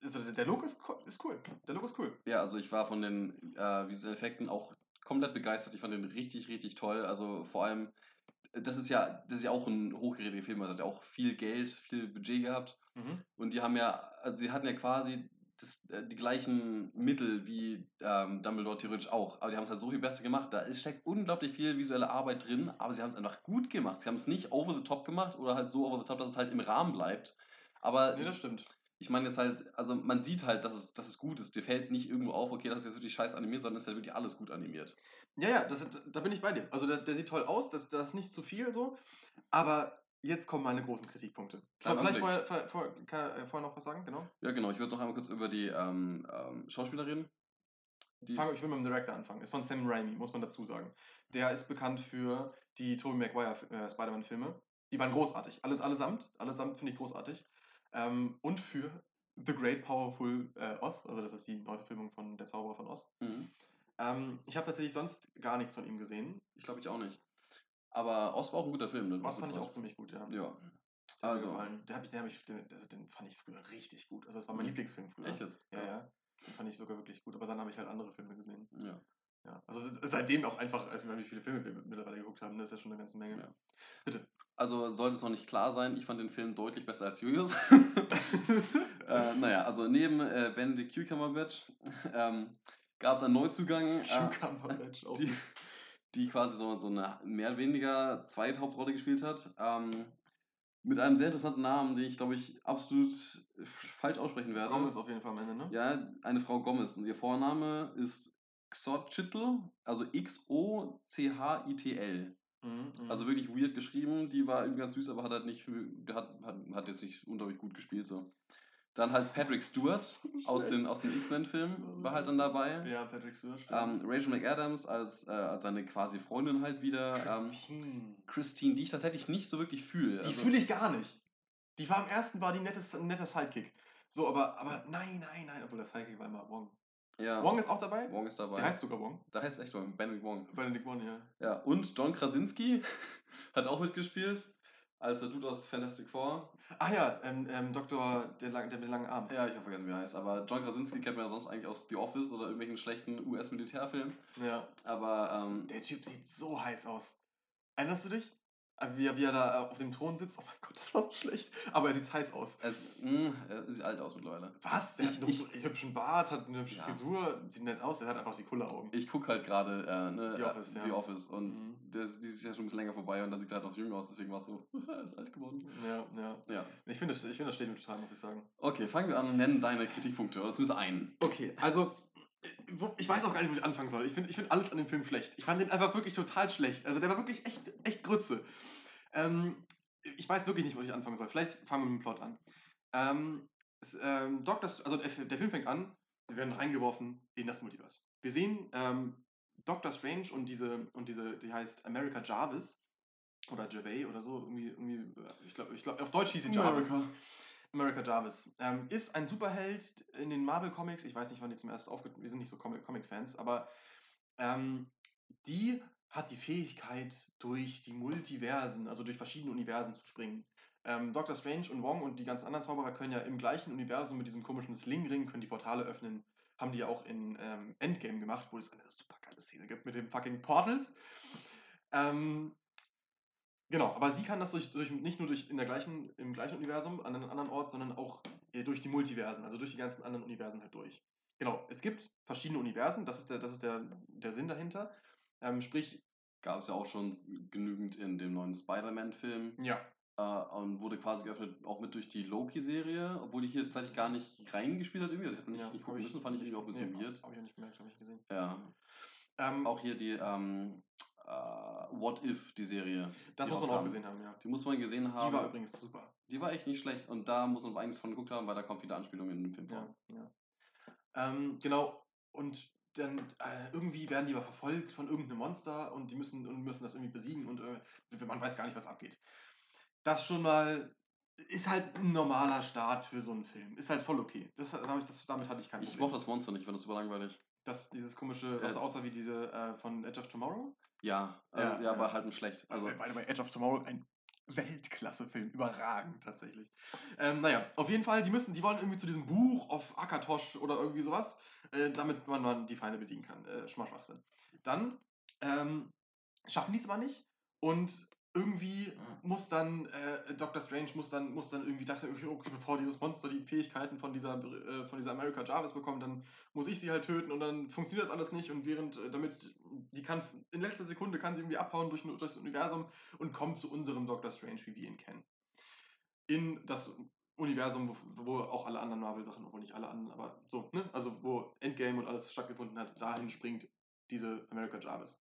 also der, Look ist, ist cool. Der Look ist cool. Ja, also ich war von den äh, visuellen Effekten auch komplett begeistert. Ich fand den richtig, richtig toll. Also vor allem, das ist ja, das ist ja auch ein hochgerätiger Film, also hat ja auch viel Geld, viel Budget gehabt. Und die haben ja, also sie hatten ja quasi das, äh, die gleichen Mittel wie ähm, Dumbledore theoretisch auch. Aber die haben es halt so viel besser gemacht. Da ist- steckt unglaublich viel visuelle Arbeit drin, aber sie haben es einfach gut gemacht. Sie haben es nicht over the top gemacht oder halt so over the top, dass es halt im Rahmen bleibt. Aber Nee, das ich, stimmt. ich meine jetzt halt, also man sieht halt, dass es, dass es gut ist. Dir fällt nicht irgendwo auf, okay, das ist jetzt wirklich scheiß animiert, sondern es ist halt wirklich alles gut animiert. Ja, ja, das, da bin ich bei dir. Also der, der sieht toll aus, das, das ist nicht zu viel so. Aber jetzt kommen meine großen Kritikpunkte. Kleinen Vielleicht vorher, vorher, vorher, kann er, äh, vorher noch was sagen, genau. Ja, genau. Ich würde noch einmal kurz über die ähm, ähm, Schauspieler reden. Die, Fang, ich will mit dem Director anfangen. Ist von Sam Raimi, muss man dazu sagen. Der ist bekannt für die Tobey Maguire äh, Spider-Man-Filme. Die waren großartig. Alles allesamt. Allesamt finde ich großartig. Ähm, und für The Great Powerful äh, Oz. Also das ist die Neuverfilmung von Der Zauberer von Oz. Mhm. Ähm, ich habe tatsächlich sonst gar nichts von ihm gesehen. Ich glaube ich auch nicht. Aber Oz war auch ein guter Film. Ne? Oz fand ich auch ziemlich gut, ja. Ja. Der Also, hab ich, den, hab ich, den, also den fand ich früher richtig gut. Also das war mein Mhm. Lieblingsfilm früher. echt jetzt? Ja, ja. Den fand ich sogar wirklich gut. Aber dann habe ich halt andere Filme gesehen. Ja. Ja. Also seitdem auch einfach, also wie viele Filme wir mittlerweile geguckt haben, das ist ja schon eine ganze Menge. Ja. Bitte. Also sollte es noch nicht klar sein, ich fand den Film deutlich besser als Julius. äh, naja, also neben äh, Benedict Cumberbatch ähm, gab es einen Neuzugang, äh, Cucumberbatch auch. die, die quasi so, so eine mehr oder weniger Zweithauptrolle gespielt hat. Ähm, mit einem sehr interessanten Namen, den ich glaube ich absolut falsch aussprechen werde. Gomez auf jeden Fall am Ende, ne? Ja, eine Frau Gomez. Und ihr Vorname ist Xochitl, also X-O-C-H-I-T-L. Mhm, mhm. Also wirklich weird geschrieben. Die war irgendwie ganz süß, aber hat halt nicht, hat, hat, hat jetzt nicht unglaublich gut gespielt. So. Dann halt Patrick Stewart aus den, aus den X-Men-Filmen war halt dann dabei. ja, Patrick Stewart. Ähm, Rachel McAdams als, äh, als seine quasi Freundin halt wieder. Ähm, Christine. Christine, die ich tatsächlich nicht so wirklich fühle. Die Also, fühle ich gar nicht. Die war am ersten, war die nettes, ein netter Sidekick. So, aber, aber nein, nein, nein, obwohl der Sidekick war immer Wong. ja, Wong ist auch dabei? Wong ist dabei. Der heißt sogar Wong. da heißt echt Wong, Benedict Wong. Benedict Wong, ja. Ja, und John Krasinski hat auch mitgespielt, als der Dude aus Fantastic Four. Ah ja, ähm, ähm, Doktor, der, lang, der mit langen Armen. Ja, ich habe vergessen, wie er heißt. Aber John Krasinski kennt man ja sonst eigentlich aus The Office oder irgendwelchen schlechten US-Militärfilmen. Ja. Aber ähm, Der Typ sieht so heiß aus. Erinnerst du dich? Äh, Wie er, wie er da äh, auf dem Thron sitzt? Oh mein Gott, das war so schlecht. Aber er sieht heiß aus. es, mh, er sieht alt aus mittlerweile. Was? Der hat einen Ich- hübschen- Bart, hat eine hübsche Ja. Frisur, sieht nett aus, der hat einfach die Kulleraugen. Ich gucke halt gerade äh, ne, The äh, Office, ja. The Office und Mhm. der ist dieses Jahr schon ein bisschen länger vorbei und da sieht er halt noch jung aus, deswegen war es so, er ist alt geworden. Ja, ja. Ja. Ich finde, das, ich finde, das steht ihm total, muss ich sagen. Okay, fangen wir an und nennen deine Kritikpunkte, oder zumindest einen. Okay, also äh, ich weiß auch gar nicht, wo ich anfangen soll. Ich finde ich find alles an dem Film schlecht. Ich fand den einfach wirklich total schlecht. Also der war wirklich echt, echt Grütze. Ähm, ich weiß wirklich nicht, wo ich anfangen soll. Vielleicht fangen wir mit dem Plot an. Ähm, es, ähm, Doctor, St- also der Film fängt an, wir werden reingeworfen in das Multiverse. Wir sehen ähm, Doctor Strange und diese, und diese, die heißt America Jarvis oder Gervais oder so, irgendwie, irgendwie äh, ich glaube, ich glaub, auf Deutsch hieß sie Jarvis. America Jarvis. Ähm, ist ein Superheld in den Marvel Comics. Ich weiß nicht, wann die zum ersten aufgetreten Wir sind nicht so Comic- Comic-Fans, aber ähm, die hat die Fähigkeit, durch die Multiversen, also durch verschiedene Universen zu springen. Ähm, Doctor Strange und Wong und die ganzen anderen Zauberer können ja im gleichen Universum mit diesem komischen Slingring können die Portale öffnen. Haben die ja auch in ähm, Endgame gemacht, wo es eine super geile Szene gibt mit den fucking Portals. Ähm, Genau, aber sie kann das durch, durch, nicht nur durch in der gleichen, im gleichen Universum, an einem anderen Ort, sondern auch äh, durch die Multiversen, also durch die ganzen anderen Universen halt durch. Genau, es gibt verschiedene Universen, das ist der, das ist der, der Sinn dahinter. Ähm, sprich, Gab es ja auch schon genügend in dem neuen Spider-Man-Film. ja, Äh, und wurde quasi geöffnet, auch mit durch die Loki-Serie, obwohl die hier tatsächlich gar nicht reingespielt hat irgendwie. Also, ich hätte nicht, ja nicht gucken müssen, fand ich irgendwie auch ein bisschen weird. Habe ich ja nicht gemerkt, habe ich gesehen. Ja. Ähm, Auch hier die ähm, äh, What If, die Serie. das die muss man auch gesehen haben, ja. Die muss man gesehen haben. Die war übrigens super. Die war echt nicht schlecht und da muss man einiges von geguckt haben, weil da kommt wieder Anspielungen in den Film vor. Ja, ja. Ähm, genau, und dann äh, irgendwie werden die aber verfolgt von irgendeinem Monster und die müssen, und müssen das irgendwie besiegen und äh, man weiß gar nicht, was abgeht. Das schon mal ist halt ein normaler Start für so einen Film. Ist halt voll okay. Das, ich, das, damit hatte ich kein Ich mochte das Monster nicht, ich fand das super langweilig. Das, dieses komische, was Äh, aussah wie diese äh, von Edge of Tomorrow. Ja, äh, Ja, ja, aber halt ein schlecht. Also, Also, by the way, Edge of Tomorrow, ein Weltklasse-Film. Überragend, tatsächlich. Ähm, naja, auf jeden Fall, die müssen, die wollen irgendwie zu diesem Buch auf Akatosh oder irgendwie sowas, äh, damit man, man die Feinde besiegen kann. Äh, Schma- Schwachsinn. Dann ähm, schaffen die es aber nicht und irgendwie muss dann äh, Doctor Strange muss dann muss dann irgendwie dachte okay, okay, bevor dieses Monster die Fähigkeiten von dieser äh, von dieser America Jarvis bekommt, dann muss ich sie halt töten und dann funktioniert das alles nicht und während äh, damit die kann in letzter Sekunde kann sie irgendwie abhauen durch, durch das Universum und kommt zu unserem Doctor Strange, wie wir ihn kennen. In das Universum, wo, wo auch alle anderen Marvel-Sachen, obwohl nicht alle anderen, aber so, ne? Also wo Endgame und alles stattgefunden hat, dahin springt diese America Jarvis.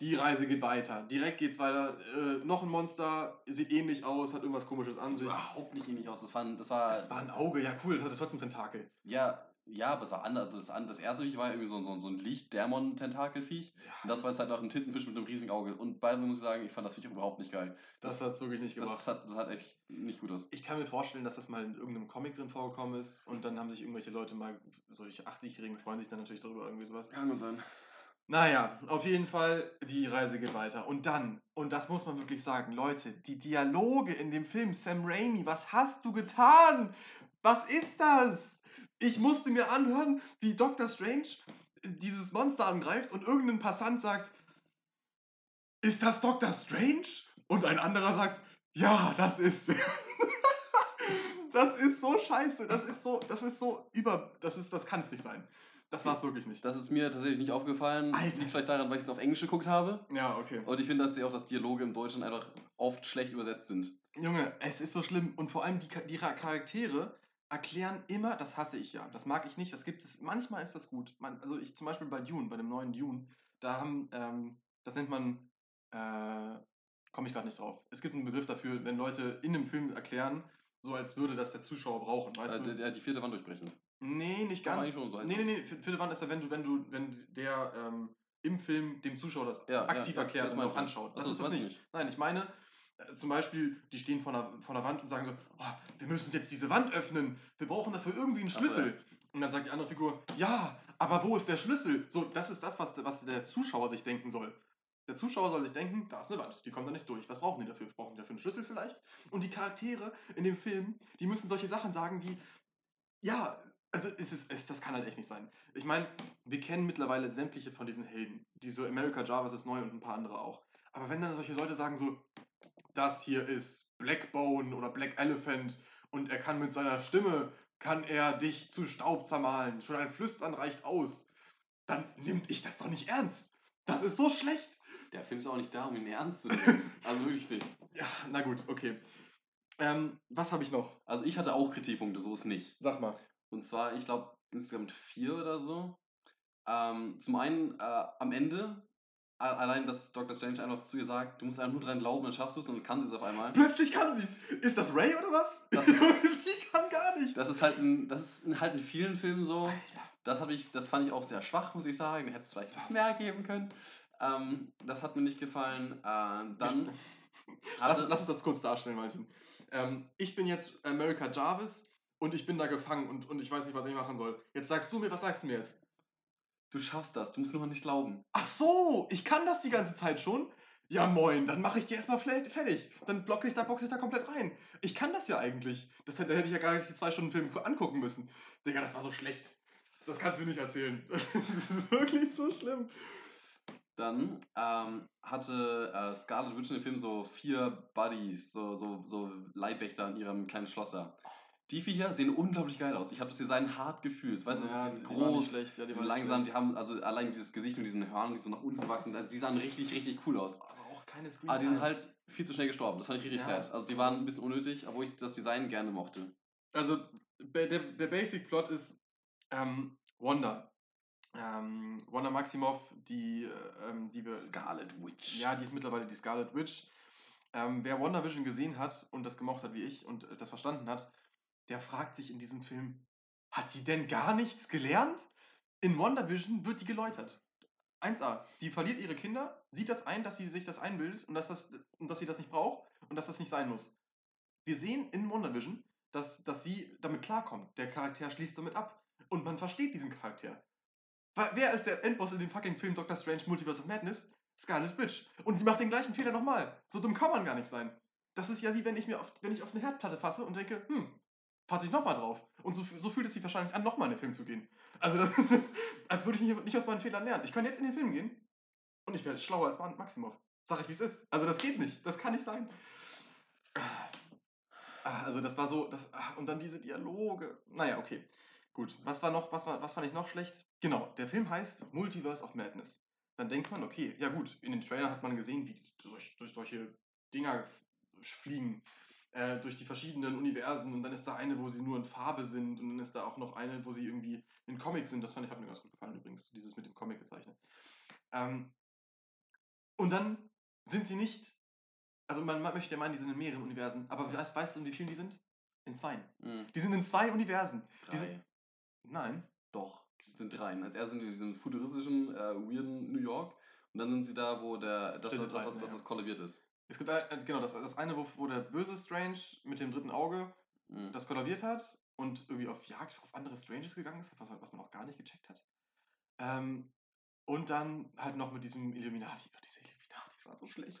Die Reise geht weiter. Direkt geht's weiter. Äh, noch ein Monster, sieht ähnlich aus, hat irgendwas komisches an Sieht sich. überhaupt nicht ähnlich aus. Das war, ein- das war, Das war ein Auge, ja cool, das hatte trotzdem Tentakel. ja, ja, aber es war anders. Also das, das erste Viech war irgendwie so, so, so ein Licht-Dämon-Tentakelviech. Und das war jetzt halt noch ein Tintenfisch mit einem riesigen Auge. Und beide muss ich sagen, ich fand das Viech überhaupt nicht geil. das hat's wirklich nicht gemacht. Das hat, das hat echt nicht gut aus. ich kann mir vorstellen, dass das mal in irgendeinem Comic drin vorgekommen ist und dann haben sich irgendwelche Leute mal, solche 80-Jährigen freuen sich dann natürlich darüber, irgendwie sowas. Kann nur sein. Naja, auf jeden Fall, die Reise geht weiter. Und dann, und das muss man wirklich sagen, Leute, die Dialoge in dem Film, Sam Raimi, was hast du getan? Was ist das? Ich musste mir anhören, wie Dr. Strange dieses Monster angreift und irgendein Passant sagt, ist das Dr. Strange? Und ein anderer sagt, ja, das ist er. Das ist so scheiße, das ist so, das ist so über, das ist, das kann es nicht sein. Das war es wirklich nicht. Das ist mir tatsächlich nicht aufgefallen. Alter. Liegt vielleicht daran, weil ich es auf Englisch geguckt habe. Ja, okay. Und ich finde tatsächlich auch, dass Dialoge im Deutschen einfach oft schlecht übersetzt sind. Junge, es ist so schlimm. Und vor allem die, die Cha- Charaktere erklären immer, das hasse ich ja, das mag ich nicht, das gibt es, manchmal ist das gut. Man, also ich zum Beispiel bei Dune, bei dem neuen Dune, da haben, ähm, das nennt man, äh, komme ich gerade nicht drauf. Es gibt einen Begriff dafür, wenn Leute in einem Film erklären, so als würde das der Zuschauer brauchen, weißt Äh, du? der, die vierte Wand durchbrechen. Nee, nicht ganz. schon, so nee, nee, nee, vier- vierte Wand ist ja, wenn du, wenn du, wenn der ähm, im Film dem Zuschauer das Ja, aktiv ja, ja, erklärt und ja. anschaut. Das Achso, ist das ich nicht. Nein, ich meine, äh, zum Beispiel, die stehen vor einer, vor einer Wand und sagen so, oh, wir müssen jetzt diese Wand öffnen, wir brauchen dafür irgendwie einen Ach so, Schlüssel. Und dann sagt die andere Figur, ja, aber wo ist der Schlüssel? So, das ist das, was, was der Zuschauer sich denken soll. Der Zuschauer soll sich denken, da ist eine Wand, die kommt da nicht durch. Was brauchen die dafür? Brauchen die dafür einen Schlüssel vielleicht? Und die Charaktere in dem Film, die müssen solche Sachen sagen wie, ja, also es ist, es, das kann halt echt nicht sein. Ich meine, wir kennen mittlerweile sämtliche von diesen Helden. Diese America Jarvis ist neu und ein paar andere auch. Aber wenn dann solche Leute sagen so, das hier ist Blackbone oder Black Elephant und er kann mit seiner Stimme, kann er dich zu Staub zermahlen, schon ein Flüstern reicht aus, dann nimmt ich das doch nicht ernst. Das ist so schlecht. Der Film ist auch nicht da, um ihn ernst zu nehmen. also wirklich nicht. Ja, na gut, okay. Ähm, was habe ich noch? Also ich hatte auch Kritikpunkte, so ist nicht. Sag mal. Und zwar, ich glaube, insgesamt vier oder so. Ähm, zum einen äh, am Ende, allein, dass Dr. Strange einfach zu ihr sagt, du musst einfach nur dran glauben, dann schaffst du es und dann kann sie es auf einmal. Plötzlich kann sie's. Ist das Ray oder was? Das- die kann gar nicht. Das ist halt in, das ist in halt in vielen Filmen so. Alter. Das, ich, das fand ich auch sehr schwach, muss ich sagen. Hätte es vielleicht etwas mehr geben können. Ähm, das hat mir nicht gefallen. Äh, dann Lass, lass uns das kurz darstellen, Martin. Ähm, ich bin jetzt America Jarvis und ich bin da gefangen und, und ich weiß nicht, was ich machen soll. Jetzt sagst du mir, was sagst du mir jetzt? du schaffst das, du musst nur an dich glauben. Ach so, ich kann das die ganze Zeit schon? Ja moin, dann mache ich die erstmal fertig. Dann blocke ich da, boxe ich da komplett rein. Ich kann das ja eigentlich. Das hätte, hätte ich ja gar nicht die zwei Stunden Film angucken müssen. Digga, das war so schlecht. Das kannst du mir nicht erzählen. Das ist wirklich so schlimm. Dann ähm, hatte äh, Scarlet Witch in dem Film so vier Buddies, so, so, so Leibwächter in ihrem kleinen Schlosser. Die Viecher sehen unglaublich geil aus. Ich habe das Design hart gefühlt. Weißt du, Ja, die sind groß, schlecht, ja, die die sind langsam, schlecht. die haben also allein dieses Gesicht mit diesen Hörnern, die so nach unten wachsen. Also die sahen richtig, richtig cool aus. Aber auch keine Screen Aber die sind halt viel zu schnell gestorben. Das fand ich richtig Ja, sad. Also die waren ein bisschen unnötig, obwohl ich das Design gerne mochte. Also, der, der Basic-Plot ist ähm, Wanda. Ähm, Wanda Maximoff, die, äh, ähm, die wir. Scarlet Witch. Ja, die ist mittlerweile die Scarlet Witch. Ähm, wer WandaVision gesehen hat und das gemocht hat wie ich und das verstanden hat, der fragt sich in diesem Film, hat sie denn gar nichts gelernt? In WandaVision wird die geläutert. 1a, die verliert ihre Kinder, sieht das ein, dass sie sich das einbildet und dass, das, und dass sie das nicht braucht und dass das nicht sein muss. Wir sehen in WandaVision, dass, dass sie damit klarkommt. Der Charakter schließt damit ab. Und man versteht diesen Charakter. Wer ist der Endboss in dem fucking Film Doctor Strange Multiverse of Madness? Scarlet Witch. Und die macht den gleichen Fehler nochmal. So dumm kann man gar nicht sein. Das ist ja wie wenn ich mir auf, wenn ich auf eine Herdplatte fasse und denke, hm, fasse ich nochmal drauf. Und so, so fühlt es sich wahrscheinlich an, nochmal in den Film zu gehen. Also das als würde ich nicht, nicht aus meinen Fehlern lernen. Ich kann jetzt in den Film gehen und ich werde schlauer als Ma- Maximov. Sag ich, wie es ist. Also das geht nicht. Das kann nicht sein. Ah, Also das war so, das, ah, und dann diese Dialoge. Naja, okay. Gut. Was war noch, was war, was fand ich noch schlecht? Genau, der Film heißt Multiverse of Madness. Dann denkt man, okay, ja gut, in den Trailern hat man gesehen, wie durch, durch solche Dinger fliegen. Äh, durch die verschiedenen Universen und dann ist da eine, wo sie nur in Farbe sind und dann ist da auch noch eine, wo sie irgendwie in Comic sind. Das fand ich, hat mir ganz gut gefallen übrigens, dieses mit dem Comic gezeichnet. Ähm, und dann sind sie nicht, also man, man möchte ja meinen, die sind in mehreren Universen, aber weißt, weißt du, in wie vielen die sind? In zwei. Mhm. Die sind in zwei Universen. Drei. Diese- Nein. Doch, es sind dreien. Als erstes sind wir in diesem futuristischen, äh, weirden New York. Und dann sind sie da, wo der, das, das, das, das, ja. das kollabiert ist. Es gibt ein- genau das, das eine, wo, wo der böse Strange mit dem dritten Auge Mhm. das kollabiert hat und irgendwie auf Jagd auf andere Stranges gegangen ist, was, was man auch gar nicht gecheckt hat. Ähm, und dann halt noch mit diesem Illuminati. Oh, diese Illuminati, das war so schlecht.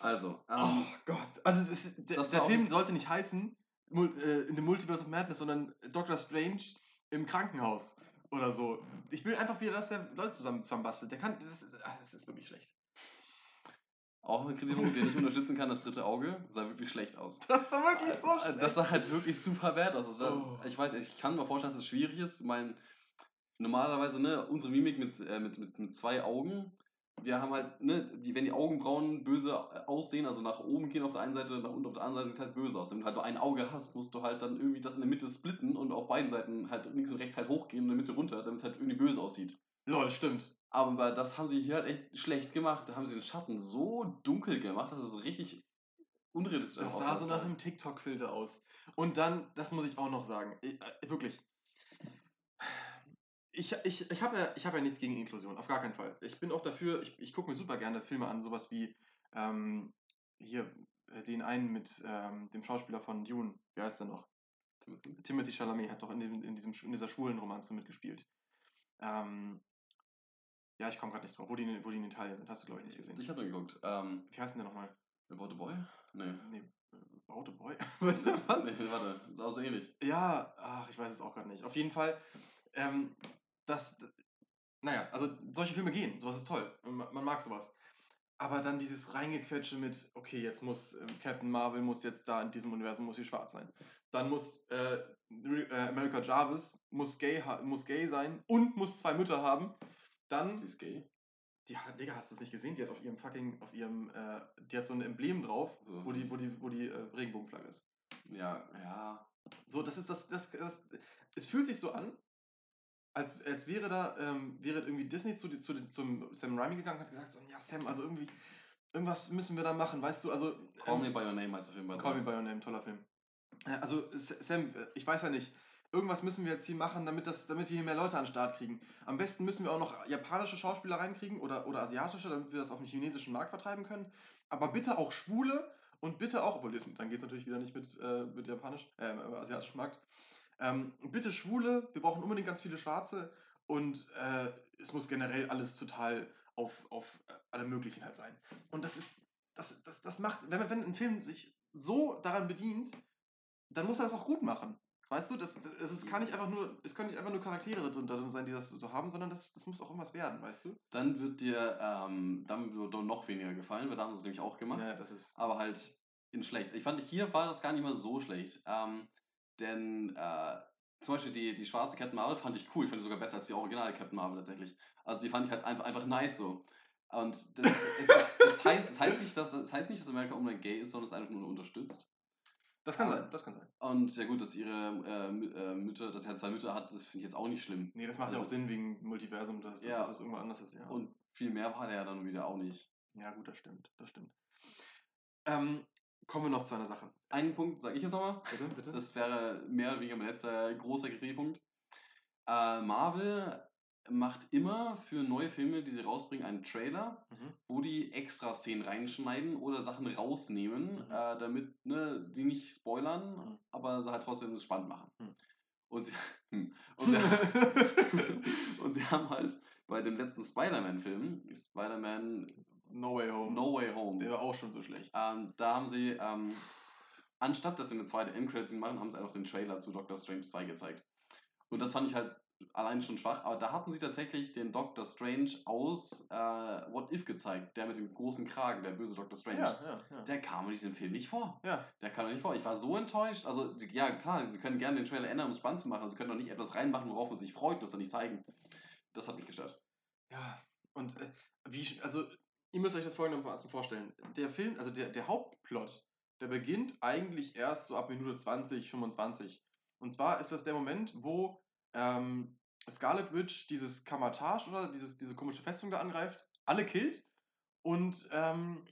Also, Oh ähm, Gott. Also das, der, das der auch Film sollte nicht heißen äh, in the Multiverse of Madness, sondern Doctor Strange im Krankenhaus oder so. Ich will einfach wieder, dass der Leute zusammen, bastelt. Der kann, das ist, ach, das ist wirklich schlecht. Auch ein Kritikpunkt, den ich unterstützen kann, das dritte Auge sah wirklich schlecht aus. Das war wirklich so Äh, schlecht. Das sah halt wirklich super bad aus. Oh. Ich weiß, ich kann mir vorstellen, dass es schwierig ist. Ich meine, normalerweise, ne, unsere Mimik mit, äh, mit, mit, mit zwei Augen, wir haben halt, ne, die, wenn die Augenbrauen böse äh, aussehen, also nach oben gehen auf der einen Seite, nach unten auf der anderen Seite, sieht es halt böse aus. Wenn du halt nur ein Auge hast, musst du halt dann irgendwie das in der Mitte splitten und auf beiden Seiten halt links und rechts halt hochgehen und in der Mitte runter, damit es halt irgendwie böse aussieht. Lol, stimmt. Aber das haben sie hier halt echt schlecht gemacht. Da haben sie den Schatten so dunkel gemacht, dass es richtig unrealistisch Das aussah. sah so nach einem TikTok-Filter aus. Und dann, das muss ich auch noch sagen, ich, äh, wirklich. Ich, ich, ich habe ja, ich hab ja nichts gegen Inklusion, auf gar keinen Fall. Ich bin auch dafür, ich, ich gucke mir super gerne Filme an, sowas wie ähm, hier äh, den einen mit ähm, dem Schauspieler von Dune, wie heißt er noch? Timothy. Timothy Chalamet hat doch in, dem, in, diesem, in dieser schwulen Romanze mitgespielt. Ähm, ja, ich komme gerade nicht drauf, wo die, in- wo die in Italien sind, hast du glaube ich nicht gesehen. Ich habe nur geguckt. Ähm, Wie heißt denn der nochmal? About the Boy? Nee. Nee, äh, About a Boy? Was? Nee, warte, ist auch so ähnlich. Ja, ach, ich weiß es auch gerade nicht. Auf jeden Fall, ähm, das, naja, also solche Filme gehen, sowas ist toll. Man, man mag sowas. Aber dann dieses Reingequetsche mit, okay, jetzt muss ähm, Captain Marvel muss jetzt da in diesem Universum muss sie schwarz sein. Dann muss äh, äh, America Jarvis muss gay, muss gay sein und muss zwei Mütter haben. Dann Sie ist gay. die, hat- Digga, hast du es nicht gesehen? Die hat auf ihrem fucking, auf ihrem, äh, die hat so ein Emblem drauf, So. wo die, wo die, wo die äh, Regenbogenflagge ist. Ja, ja. So, das ist das, das, das, es fühlt sich so an, als, als wäre da, ähm, wäre irgendwie Disney zu, zu, zum Sam Raimi gegangen und hat gesagt, so, ja Sam, also irgendwie, irgendwas müssen wir da machen, weißt du, also... Call ähm, Me By Your Name heißt der Film. bei Call Me. By Your Name, toller Film. Also, Sam, äh, ich weiß ja nicht, irgendwas müssen wir jetzt hier machen, damit, das, damit wir hier mehr Leute an den Start kriegen. Am besten müssen wir auch noch japanische Schauspieler reinkriegen oder, oder asiatische, damit wir das auf den chinesischen Markt vertreiben können. Aber bitte auch Schwule und bitte auch, obwohl dann geht es natürlich wieder nicht mit, äh, mit japanisch, äh, asiatischem Markt. Ähm, bitte Schwule, wir brauchen unbedingt ganz viele Schwarze und äh, es muss generell alles total auf, auf äh, alle möglichen halt sein. Und das ist, das, das, das macht, wenn, wenn ein Film sich so daran bedient, dann muss er das auch gut machen. Weißt du, das, das, es kann nicht einfach nur, es können nicht einfach nur Charaktere drin, drin sein, die das so haben, sondern das, das muss auch irgendwas werden, weißt du? Dann wird dir ähm, Dumbledore noch weniger gefallen, weil da haben sie es nämlich auch gemacht. Ja, das ist. aber halt in schlecht. Ich fand, hier war das gar nicht mal so schlecht. Ähm, denn äh, zum Beispiel die, die schwarze Captain Marvel fand ich cool. Ich fand die sogar besser als die originale Captain Marvel tatsächlich. Also die fand ich halt einfach, einfach nice so. Und das, es, das, heißt, das, heißt nicht, dass, das heißt nicht, dass Amerika unbedingt gay ist, sondern es einfach nur unterstützt. Das kann sein, das kann sein. Und ja gut, dass ihre äh, äh, Mütter, dass halt zwei Mütter hat, das finde ich jetzt auch nicht schlimm. Nee, das macht ja auch Also- Sinn wegen Multiversum, dass, Ja. dass es irgendwo anders ist, ja. Und viel mehr war der ja dann wieder auch nicht. ja, gut, das stimmt, das stimmt. Ähm, kommen wir noch zu einer Sache. Einen Punkt sage ich jetzt nochmal. Bitte, bitte. Das wäre mehr oder weniger mein letzter großer Kritikpunkt. Äh, Marvel macht immer für neue Filme, die sie rausbringen, einen Trailer, Mhm. wo die extra Szenen reinschneiden oder Sachen rausnehmen, Mhm. äh, damit ne, sie nicht spoilern, Mhm. aber sie halt trotzdem es spannend machen. Mhm. Und, sie, hm. und, sie, und sie haben halt bei dem letzten Spider-Man-Film, Spider-Man no Way Home. No Way Home, Der war auch schon so schlecht. ähm, da haben sie, ähm, anstatt dass sie eine zweite Endcredit machen, haben sie einfach den Trailer zu Doctor Strange 2 gezeigt. Und das fand ich halt allein schon schwach, aber da hatten sie tatsächlich den Doctor Strange aus äh, What If gezeigt, der mit dem großen Kragen, der böse Doctor Strange. Ja, ja, ja. Der kam in diesem Film nicht vor. ja. Der kam nicht vor. Ich war so enttäuscht. Also, ja, klar, sie können gerne den Trailer ändern, um es spannend zu machen. Sie können doch nicht etwas reinmachen, worauf man sich freut, das dann nicht zeigen. Das hat mich gestört. Ja, und äh, wie, also, ihr müsst euch das folgendermaßen vorstellen. Der Film, also der, der Hauptplot, der beginnt eigentlich erst so ab Minute 20, 25. Und zwar ist das der Moment, wo ähm, Scarlet Witch dieses Kamatage oder dieses, diese komische Festung da angreift, alle killt und ähm,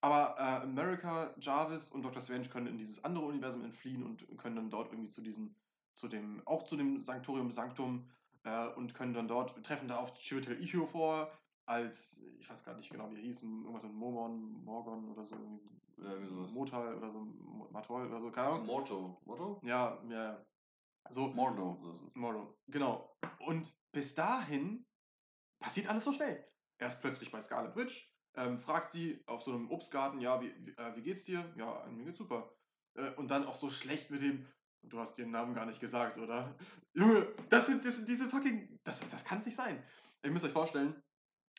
aber äh, America, Jarvis und Dr. Strange können in dieses andere Universum entfliehen und können dann dort irgendwie zu diesem, zu dem, auch zu dem Sanctorium Sanctum äh, und können dann dort, treffen da auf Chiwetel Ejiofor vor, als, ich weiß gar nicht genau, wie er hieß, irgendwas mit Momon, Morgon oder so, irgendwie Ja. Motal oder so, Matol oder so, keine Ahnung. Morto. Morto? Ja, ja, ja. So, Mordo. Mordo, genau. Und bis dahin passiert alles so schnell. Er ist plötzlich bei Scarlet Witch, ähm, fragt sie auf so einem Obstgarten, ja, wie, wie, äh, wie geht's dir? Ja, mir geht's super. Äh, und dann auch so schlecht mit dem, du hast ihren Namen gar nicht gesagt, oder? Junge, das sind, das sind diese fucking, das, das kann es nicht sein. Ihr müsst euch vorstellen,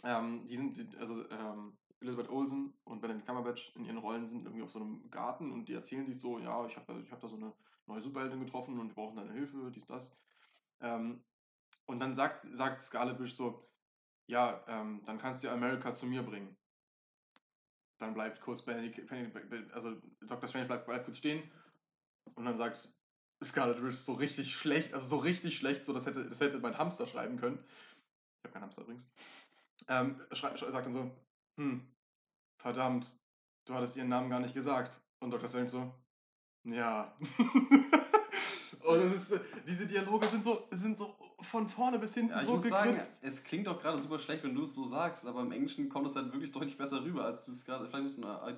ähm, die sind, also ähm, Elizabeth Olsen und Benedict Cumberbatch in ihren Rollen sind irgendwie auf so einem Garten und die erzählen sich so, ja, ich habe ich hab da so eine neue Superheldin getroffen und wir brauchen deine Hilfe, dies, das. Ähm, und dann sagt, sagt Scarlet Witch so, ja, ähm, dann kannst du America zu mir bringen. Dann bleibt kurz Benedict, Benedict- also Dr. Strange bleibt, bleibt kurz stehen und dann sagt Scarlet Witch so richtig schlecht, also so richtig schlecht, so das hätte, das hätte mein Hamster schreiben können. Ich habe keinen Hamster übrigens. Ähm, sagt dann so, hm, verdammt, du hattest ihren Namen gar nicht gesagt. Und Dr. Strange so, ja. und ist, diese Dialoge sind so, sind so von vorne bis hinten Ja, so gekürzt. es klingt doch gerade super schlecht, wenn du es so sagst, aber im Englischen kommt es halt wirklich deutlich besser rüber, als du es gerade. Vielleicht müssen wir. äh,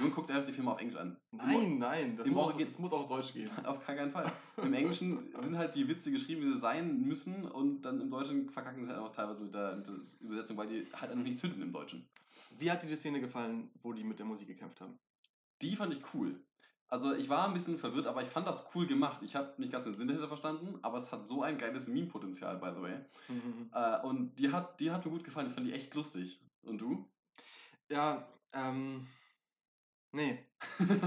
Junge, guckt einfach die Filme auf Englisch an. Nein, nein, das muss, auch, das muss auch auf Deutsch gehen. Auf gar keinen Fall. Im Englischen sind halt die Witze geschrieben, wie sie sein müssen, und dann im Deutschen verkacken sie halt auch teilweise mit der, mit der Übersetzung, weil die halt einfach nicht zünden im Deutschen. Wie hat dir die Szene gefallen, wo die mit der Musik gekämpft haben? Die fand ich cool. Also ich war ein bisschen verwirrt, aber ich fand das cool gemacht. Ich habe nicht ganz den Sinn dahinter verstanden, aber es hat so ein geiles Meme-Potenzial, by the way. Äh, und die hat, die hat mir gut gefallen. Ich fand die echt lustig. Und du? Ja, ähm. Nee.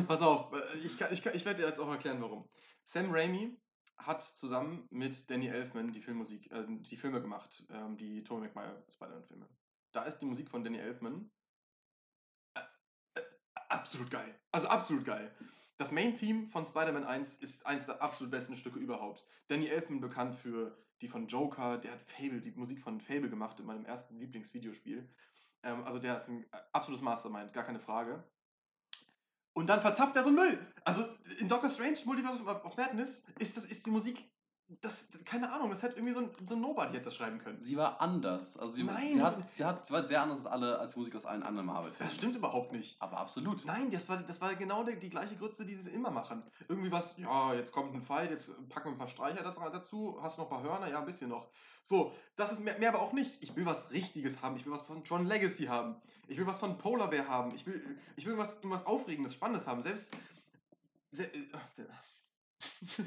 Pass auf, äh, ich, kann, ich, kann, ich werde dir jetzt auch erklären, warum. Sam Raimi hat zusammen mit Danny Elfman die Filmmusik, äh, die Filme gemacht, ähm, die Tobey Maguire Spider-Man-Filme. Da ist die Musik von Danny Elfman äh, äh, absolut geil. Also absolut geil. Das Main-Theme von Spider-Man 1 ist eines der absolut besten Stücke überhaupt. Danny Elfman bekannt für die von Joker, der hat Fable, die Musik von Fable gemacht in meinem ersten Lieblingsvideospiel. Ähm, also der ist ein absolutes Mastermind, gar keine Frage. Und dann verzapft er so Müll. Also in Doctor Strange, Multiverse of Madness, ist, das, ist die Musik, das, keine Ahnung, das hätte irgendwie so ein, so ein Nobody hätte das schreiben können. Sie war anders. Also sie, Nein, sie, hat, sie, hat, sie war sehr anders als alle als Musik aus allen anderen Marvel-Filmen. Das stimmt überhaupt nicht. Aber absolut. Nein, das war, das war genau die, die gleiche Grütze, die sie immer machen. Irgendwie was, ja, jetzt kommt ein Fight, jetzt packen wir ein paar Streicher dazu- hast du noch ein paar Hörner? Ja, ein bisschen noch. So, das ist mehr, mehr aber auch nicht. Ich will was Richtiges haben, ich will was von Tron Legacy haben, ich will was von Polar Bear haben, ich will, ich will was, irgendwas Aufregendes, Spannendes haben. Selbst. Se, äh,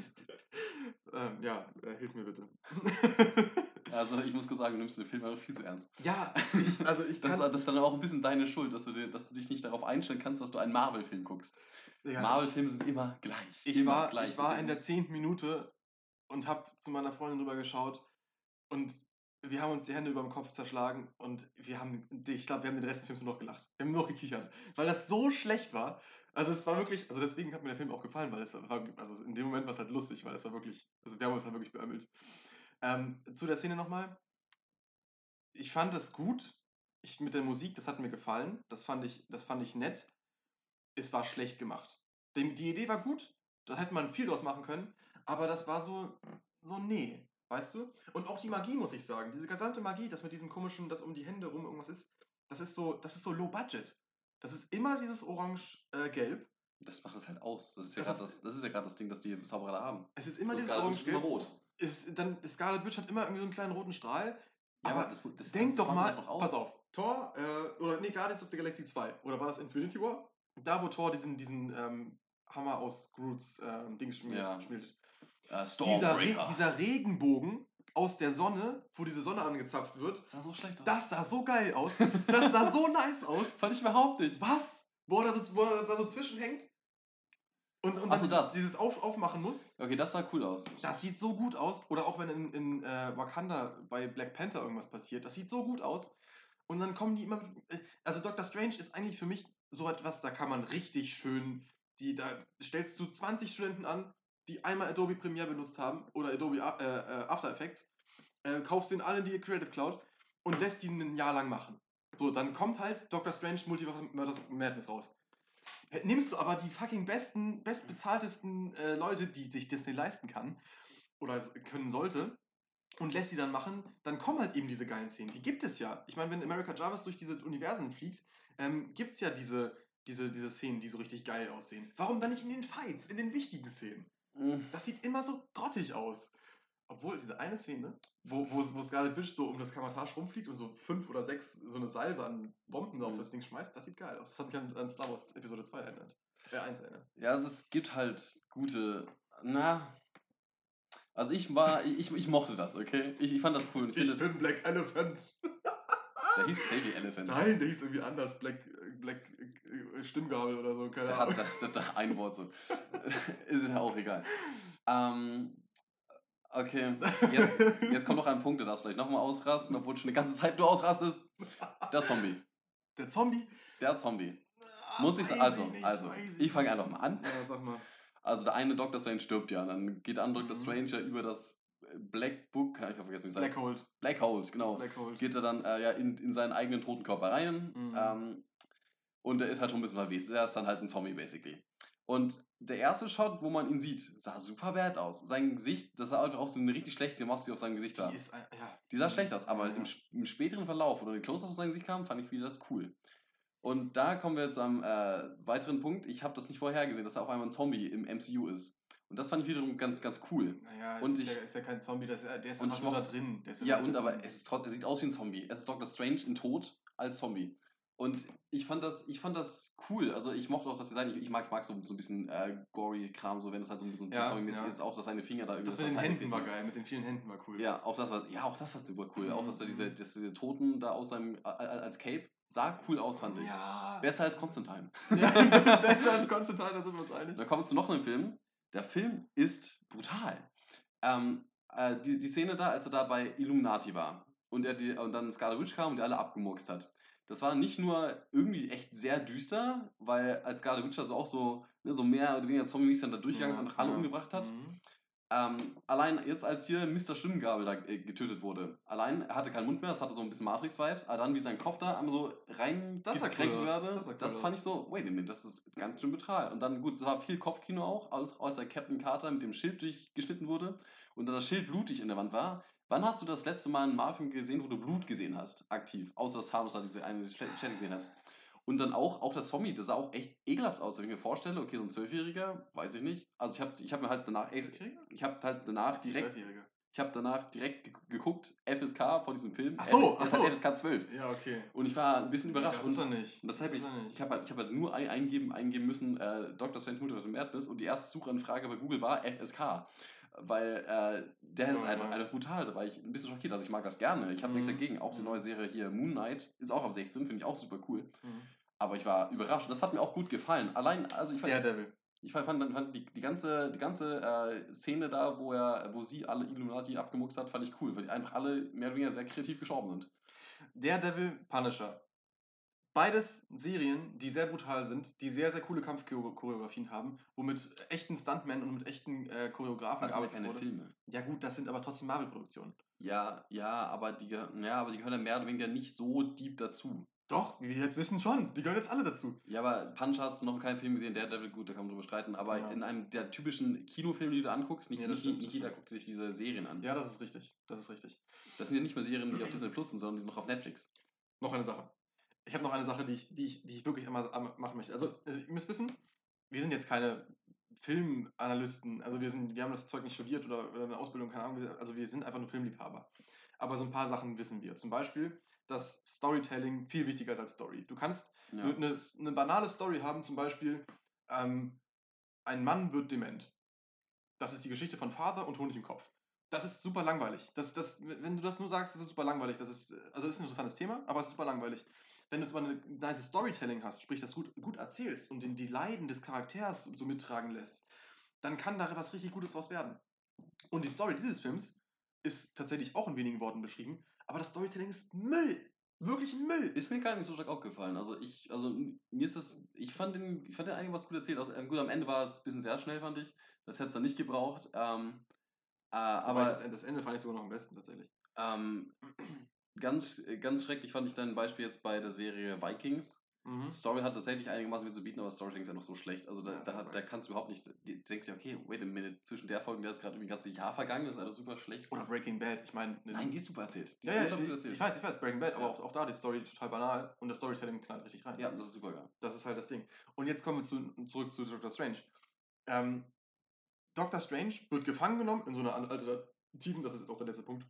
ähm, ja, äh, hilf mir bitte. Also ich muss kurz sagen, du nimmst den Film einfach viel zu ernst. ja, ich, also ich Das kann. ist, das ist dann auch ein bisschen deine Schuld, dass du, dir, dass du dich nicht darauf einstellen kannst, dass du einen Marvel-Film guckst. ja, Marvel-Filme sind immer gleich. Ich immer war, gleich. ich war in der zehnten Minute und habe zu meiner Freundin rüber geschaut und wir haben uns die Hände über dem Kopf zerschlagen und wir haben, ich glaube, wir haben den Rest des Films nur noch gelacht. Wir haben nur noch gekichert, weil das so schlecht war. Also es war wirklich, also deswegen hat mir der Film auch gefallen, weil es war, also in dem Moment war es halt lustig, weil es war wirklich, also wir haben uns halt wirklich beömmelt. Ähm, zu der Szene nochmal. Ich fand es gut, ich, mit der Musik, das hat mir gefallen, das fand ich, das fand ich nett. Es war schlecht gemacht. Dem, die Idee war gut, da hätte man viel draus machen können, aber das war so, so nee, weißt du? Und auch die Magie, muss ich sagen, diese gesamte Magie, das mit diesem komischen, das um die Hände rum irgendwas ist, das ist so, das ist so low budget. Das ist immer dieses orange-gelb. Das macht es halt aus. Das ist ja gerade das, das, ja das Ding, das die Zauberer da haben. es ist immer Das dieses orange-gelb. rot. Ist, dann, Scarlet Witch hat immer irgendwie so einen kleinen roten Strahl. Ja, aber das, das, Denk doch mal, aus. pass auf, Thor, äh, oder nee, Guardians of the Galaxy 2, oder war das Infinity War? Da, wo Thor diesen, diesen ähm, Hammer aus Groots ähm, Dings schmiert. Ja. schmiedet. Äh, Dieser, Re dieser Regenbogen aus der Sonne, wo diese Sonne angezapft wird, Das sah so schlecht aus. das sah so geil aus. Das sah so nice aus. fand ich überhaupt nicht. Was? Wo er da so, wo er da so zwischenhängt und, und Ach dann so, dieses, das. dieses Auf, aufmachen muss. Okay, das sah cool aus. Das sieht so gut aus. Oder auch wenn in, in äh, Wakanda bei Black Panther irgendwas passiert. Das sieht so gut aus. Und dann kommen die immer. äh, Also Doctor Strange ist eigentlich für mich so etwas, da kann man richtig schön. Die, da stellst du 20 Studenten an, die einmal Adobe Premiere benutzt haben oder Adobe äh, äh, After Effects, äh, kaufst den alle in die Creative Cloud und lässt die ein Jahr lang machen. So, dann kommt halt Doctor Strange Multiverse Madness raus. Äh, Nimmst du aber die fucking besten, bestbezahltesten äh, Leute, die sich Disney leisten kann oder können sollte und lässt sie dann machen, dann kommen halt eben diese geilen Szenen. Die gibt es ja. Ich meine, wenn America Jarvis durch diese Universen fliegt, ähm, gibt es ja diese, diese, diese Szenen, die so richtig geil aussehen. Warum dann nicht in den Fights, in den wichtigen Szenen? Mhm. Das sieht immer so grottig aus. Obwohl, diese eine Szene, wo, wo, wo Scarlet Witch so um das Kamatage rumfliegt und so fünf oder sechs so eine Salve an Bomben auf Mhm. das Ding schmeißt, das sieht geil aus. Das hat mich an, an Star Wars Episode 2 erinnert. Äh, 1 erinnert. Ja, also es gibt halt gute. Na. Also ich war. Ich, ich mochte das, okay? Ich, ich fand das cool. Ich Ich finde, das- bin Black Elephant. Der hieß Savvy Elephant. Nein, der hieß irgendwie anders. Black, Black äh, Stimmgabel oder so, keine Der Ahnung. hat, das, ein Wort so. Ist ja auch egal. Ähm, okay, jetzt, jetzt kommt noch ein Punkt, da darfst du vielleicht nochmal ausrasten, obwohl schon die ganze Zeit du ausrastest. Der Zombie. Der Zombie. Der Zombie. Ah, Muss ich also, nicht, also, weiß ich fange einfach mal an. Ja, sag mal. Also der eine Dr. Strange stirbt ja, und dann geht der andere Dr. Mhm. Strange ja über das Black Book, ich habe vergessen, wie es heißt. Black Hole. Black Hole, genau. Black Hole. Geht er dann äh, ja in, in seinen eigenen toten Körper rein. Mhm. Ähm, und der ist halt schon ein bisschen verwest. Er ist dann halt ein Zombie, basically. Und der erste Shot, wo man ihn sieht, sah super bad aus. Sein Gesicht, das sah einfach auch so eine richtig schlechte Maske auf seinem Gesicht war. Die ist, ja. Die sah schlecht aus, aber Ja, im, im späteren Verlauf, oder die Close-Ups auf sein Gesicht kamen, fand ich wieder das cool. Und da kommen wir zu einem äh, weiteren Punkt. Ich habe das nicht vorhergesehen, dass er auf einmal ein Zombie im MCU ist. Und das fand ich wiederum ganz, ganz cool. Naja, Und ist, ich- ja, ist ja kein Zombie, das, ist- der ist einfach nur da drin. Ja, da und drin. aber es, ist er sieht aus wie ein Zombie. Es ist Doctor Strange in Tod als Zombie. Und ich fand das, ich fand das cool. Also ich mochte auch das Design. Ich, ich mag, ich mag so, so ein bisschen äh, gory Kram, so wenn es halt so ein bisschen Ja, Zombie-mäßig ja. ist, auch dass seine Finger da irgendwie Das mit den Händen war fehlen. geil, mit den vielen Händen war cool. Ja, auch das war, ja, auch das war super cool. Auch dass er diese, Mhm. dass diese Toten da aus seinem, äh, als Cape sah cool aus, fand ich. Ja. Besser als Konstantin. ja. Besser als Konstantin, da sind wir uns einig. Dann kommen wir zu noch einem Film. Der Film ist brutal. Ähm, äh, die, die Szene da, als er da bei Illuminati war und, er die, und dann Scarlet Witch kam und die alle abgemurkst hat. Das war nicht nur irgendwie echt sehr düster, weil als Scarlet Witch also auch so, ne, so mehr oder weniger Zombies dann da durchgegangen ist und alle umgebracht hat. Mhm. Ähm, allein jetzt, als hier Mr. Stimmgabel da äh, getötet wurde. Allein, er hatte keinen Mund mehr, das hatte so ein bisschen Matrix-Vibes, aber dann wie sein Kopf da einmal so rein Das cool wurde, das cool das fand ich so, wait a minute, das ist ganz schön brutal. Und dann, gut, es war viel Kopfkino auch, als, als der Captain Carter mit dem Schild durchgeschnitten wurde und dann das Schild blutig in der Wand war. Wann hast du das letzte Mal einen Marvel gesehen, wo du Blut gesehen hast, aktiv? Außer dass Thanos da diese eine Stelle gesehen hat. Und dann auch, auch das Zombie, das sah auch echt ekelhaft aus. Wenn ich mir vorstelle, okay, so ein Zwölfjähriger, weiß ich nicht. Also ich habe ich hab mir halt danach, ich habe halt danach direkt ich habe danach direkt ge- geguckt, FSK von diesem Film. Ach so, ach so. FSK 12. Ja, okay. Und ich war ein bisschen überrascht. Das ist er nicht. und das Das ich, nicht. ich habe halt, ich hab halt nur ein, eingeben, eingeben müssen, äh, Dr. Strange Multiverse of Madness und die erste Suchanfrage bei Google war FSK. Weil äh, der ist Ja, einfach, ja. einfach brutal. Da war ich ein bisschen schockiert. Also ich mag das gerne. Ich habe nichts Mhm. dagegen. Auch die Mhm. neue Serie hier, Moon Knight, ist auch ab 16, finde ich auch super cool. Mhm. Aber ich war überrascht. Das hat mir auch gut gefallen. Allein, also ich fand, Daredevil. ich fand, fand, fand die, die ganze, die ganze äh, Szene da, wo er, wo sie alle Illuminati abgemuxt hat, fand ich cool, weil die einfach alle mehr oder weniger sehr kreativ gestorben sind. Daredevil, Punisher. Beides Serien, die sehr brutal sind, die sehr, sehr coole Kampfchoreografien haben, wo mit echten Stuntmen und mit echten äh, Choreografen Das sind ja gearbeitet keine wurde. Filme. Ja gut, das sind aber trotzdem Marvel-Produktionen. Ja, ja, aber die, ja, aber die gehören ja mehr oder weniger nicht so deep dazu. Doch, wie wir jetzt wissen schon. Die gehören jetzt alle dazu. Ja, aber Punch hast du noch keinen Film gesehen, Daredevil, gut, da kann man drüber streiten, aber Ja. in einem der typischen Kinofilme, die du anguckst, nicht, Ja, nicht, stimmt, nicht jeder guckt sich diese Serien an. Ja, das ist richtig. Das ist richtig. Das sind ja nicht mehr Serien, die auf Disney Plus sind, sondern die sind noch auf Netflix. Noch eine Sache. Ich habe noch eine Sache, die ich, die ich, die ich wirklich einmal machen möchte. Also, äh, ihr müsst wissen, wir sind jetzt keine Filmanalysten. Also, wir, sind, wir haben das Zeug nicht studiert oder, oder eine Ausbildung, keine Ahnung. Also, wir sind einfach nur Filmliebhaber. Aber so ein paar Sachen wissen wir. Zum Beispiel, dass Storytelling viel wichtiger ist als Story. Du kannst Ja. eine, eine, banale Story haben, zum Beispiel, ähm, ein Mann wird dement. Das ist die Geschichte von Vater und Honig im Kopf. Das ist super langweilig. Das, das, wenn du das nur sagst, das ist super langweilig. Das ist, also ist ein interessantes Thema, aber es ist super langweilig. Wenn du zwar ein nice Storytelling hast, sprich das gut, gut erzählst und den, die Leiden des Charakters so mittragen lässt, dann kann da was richtig Gutes draus werden. Und die Story dieses Films ist tatsächlich auch in wenigen Worten beschrieben, aber das Storytelling ist Müll. Wirklich Müll. Ist mir gar nicht so stark aufgefallen. Also ich, also mir ist das, ich fand den, ich fand den eigentlich was gut erzählt. Also, gut, am Ende war es ein bisschen sehr schnell, fand ich. Das hätte es dann nicht gebraucht. Ähm, äh, aber das, das Ende fand ich sogar noch am besten tatsächlich. Ähm, ganz, ganz schrecklich fand ich dein Beispiel jetzt bei der Serie Vikings. Mhm. Story hat tatsächlich einigermaßen viel zu bieten, aber Storytelling ist einfach so schlecht. Also da, Ja, da, da kannst du überhaupt nicht. Du denkst dir, okay, wait a minute, zwischen der Folge, der ist gerade irgendwie ein ganzes Jahr vergangen, das ist alles super schlecht. Oder Breaking Bad. Ich meine, Nein, die ist super erzählt. Die ja, ist ja, ich, erzählt. ich weiß, ich weiß, Breaking Bad, aber Ja. auch, auch da die Story total banal und das Storytelling knallt richtig rein. Ja, das ist super geil. Das ist halt das Ding. Und jetzt kommen wir zu, zurück zu Doctor Strange. Ähm, Doctor Strange wird gefangen genommen in so einer alternativen, das ist jetzt auch der letzte Punkt,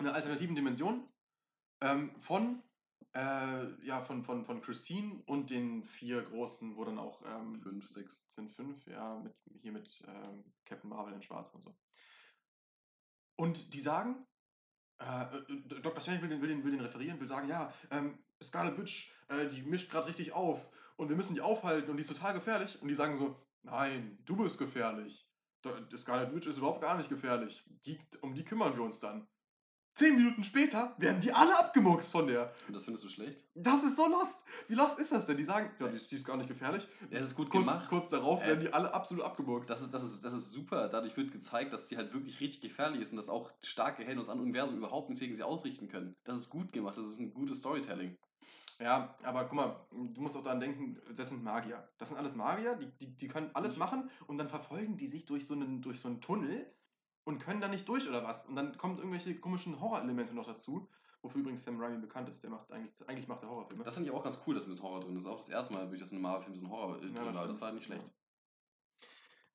in einer alternativen Dimension ähm, von, äh, ja, von, von, von Christine und den vier großen, wo dann auch ähm, Fünf, sechs. sind fünf, ja, mit, hier mit ähm, Captain Marvel in Schwarz und so. Und die sagen, äh, äh, Dr. Strange will den, will, den, will den referieren, will sagen, ja, ähm, Scarlet Witch, äh, die mischt gerade richtig auf und wir müssen die aufhalten und die ist total gefährlich. Und die sagen so, nein, du bist gefährlich. Die Scarlet Witch ist überhaupt gar nicht gefährlich. Die, um die kümmern wir uns dann. Zehn Minuten später werden die alle abgemurkst von der. Und das findest du schlecht? Das ist so lost. Wie lost ist das denn? Die sagen, ja, die ist, die ist gar nicht gefährlich. Ja, es ist gut kurz, gemacht. kurz darauf Äh, werden die alle absolut abgemurkst. Das ist, das, ist, das ist super. Dadurch wird gezeigt, dass sie halt wirklich richtig gefährlich ist und dass auch starke Helden aus anderen Universum überhaupt nichts gegen sie ausrichten können. Das ist gut gemacht. Das ist ein gutes Storytelling. Ja, aber guck mal, du musst auch daran denken, das sind Magier. Das sind alles Magier, die, die, die können alles Mhm. machen und dann verfolgen die sich durch so einen, durch so einen Tunnel und können da nicht durch oder was. Und dann kommen irgendwelche komischen Horrorelemente noch dazu, wofür übrigens Sam Raimi bekannt ist. Der macht eigentlich, eigentlich macht er Horrorfilme. Das fand ich auch ganz cool, dass ein bisschen Horror drin ist. Auch das erste Mal, wo ich das in einem Marvel-Film ein bisschen Horror äh, drin das war. stimmt. Das war nicht schlecht. Ja.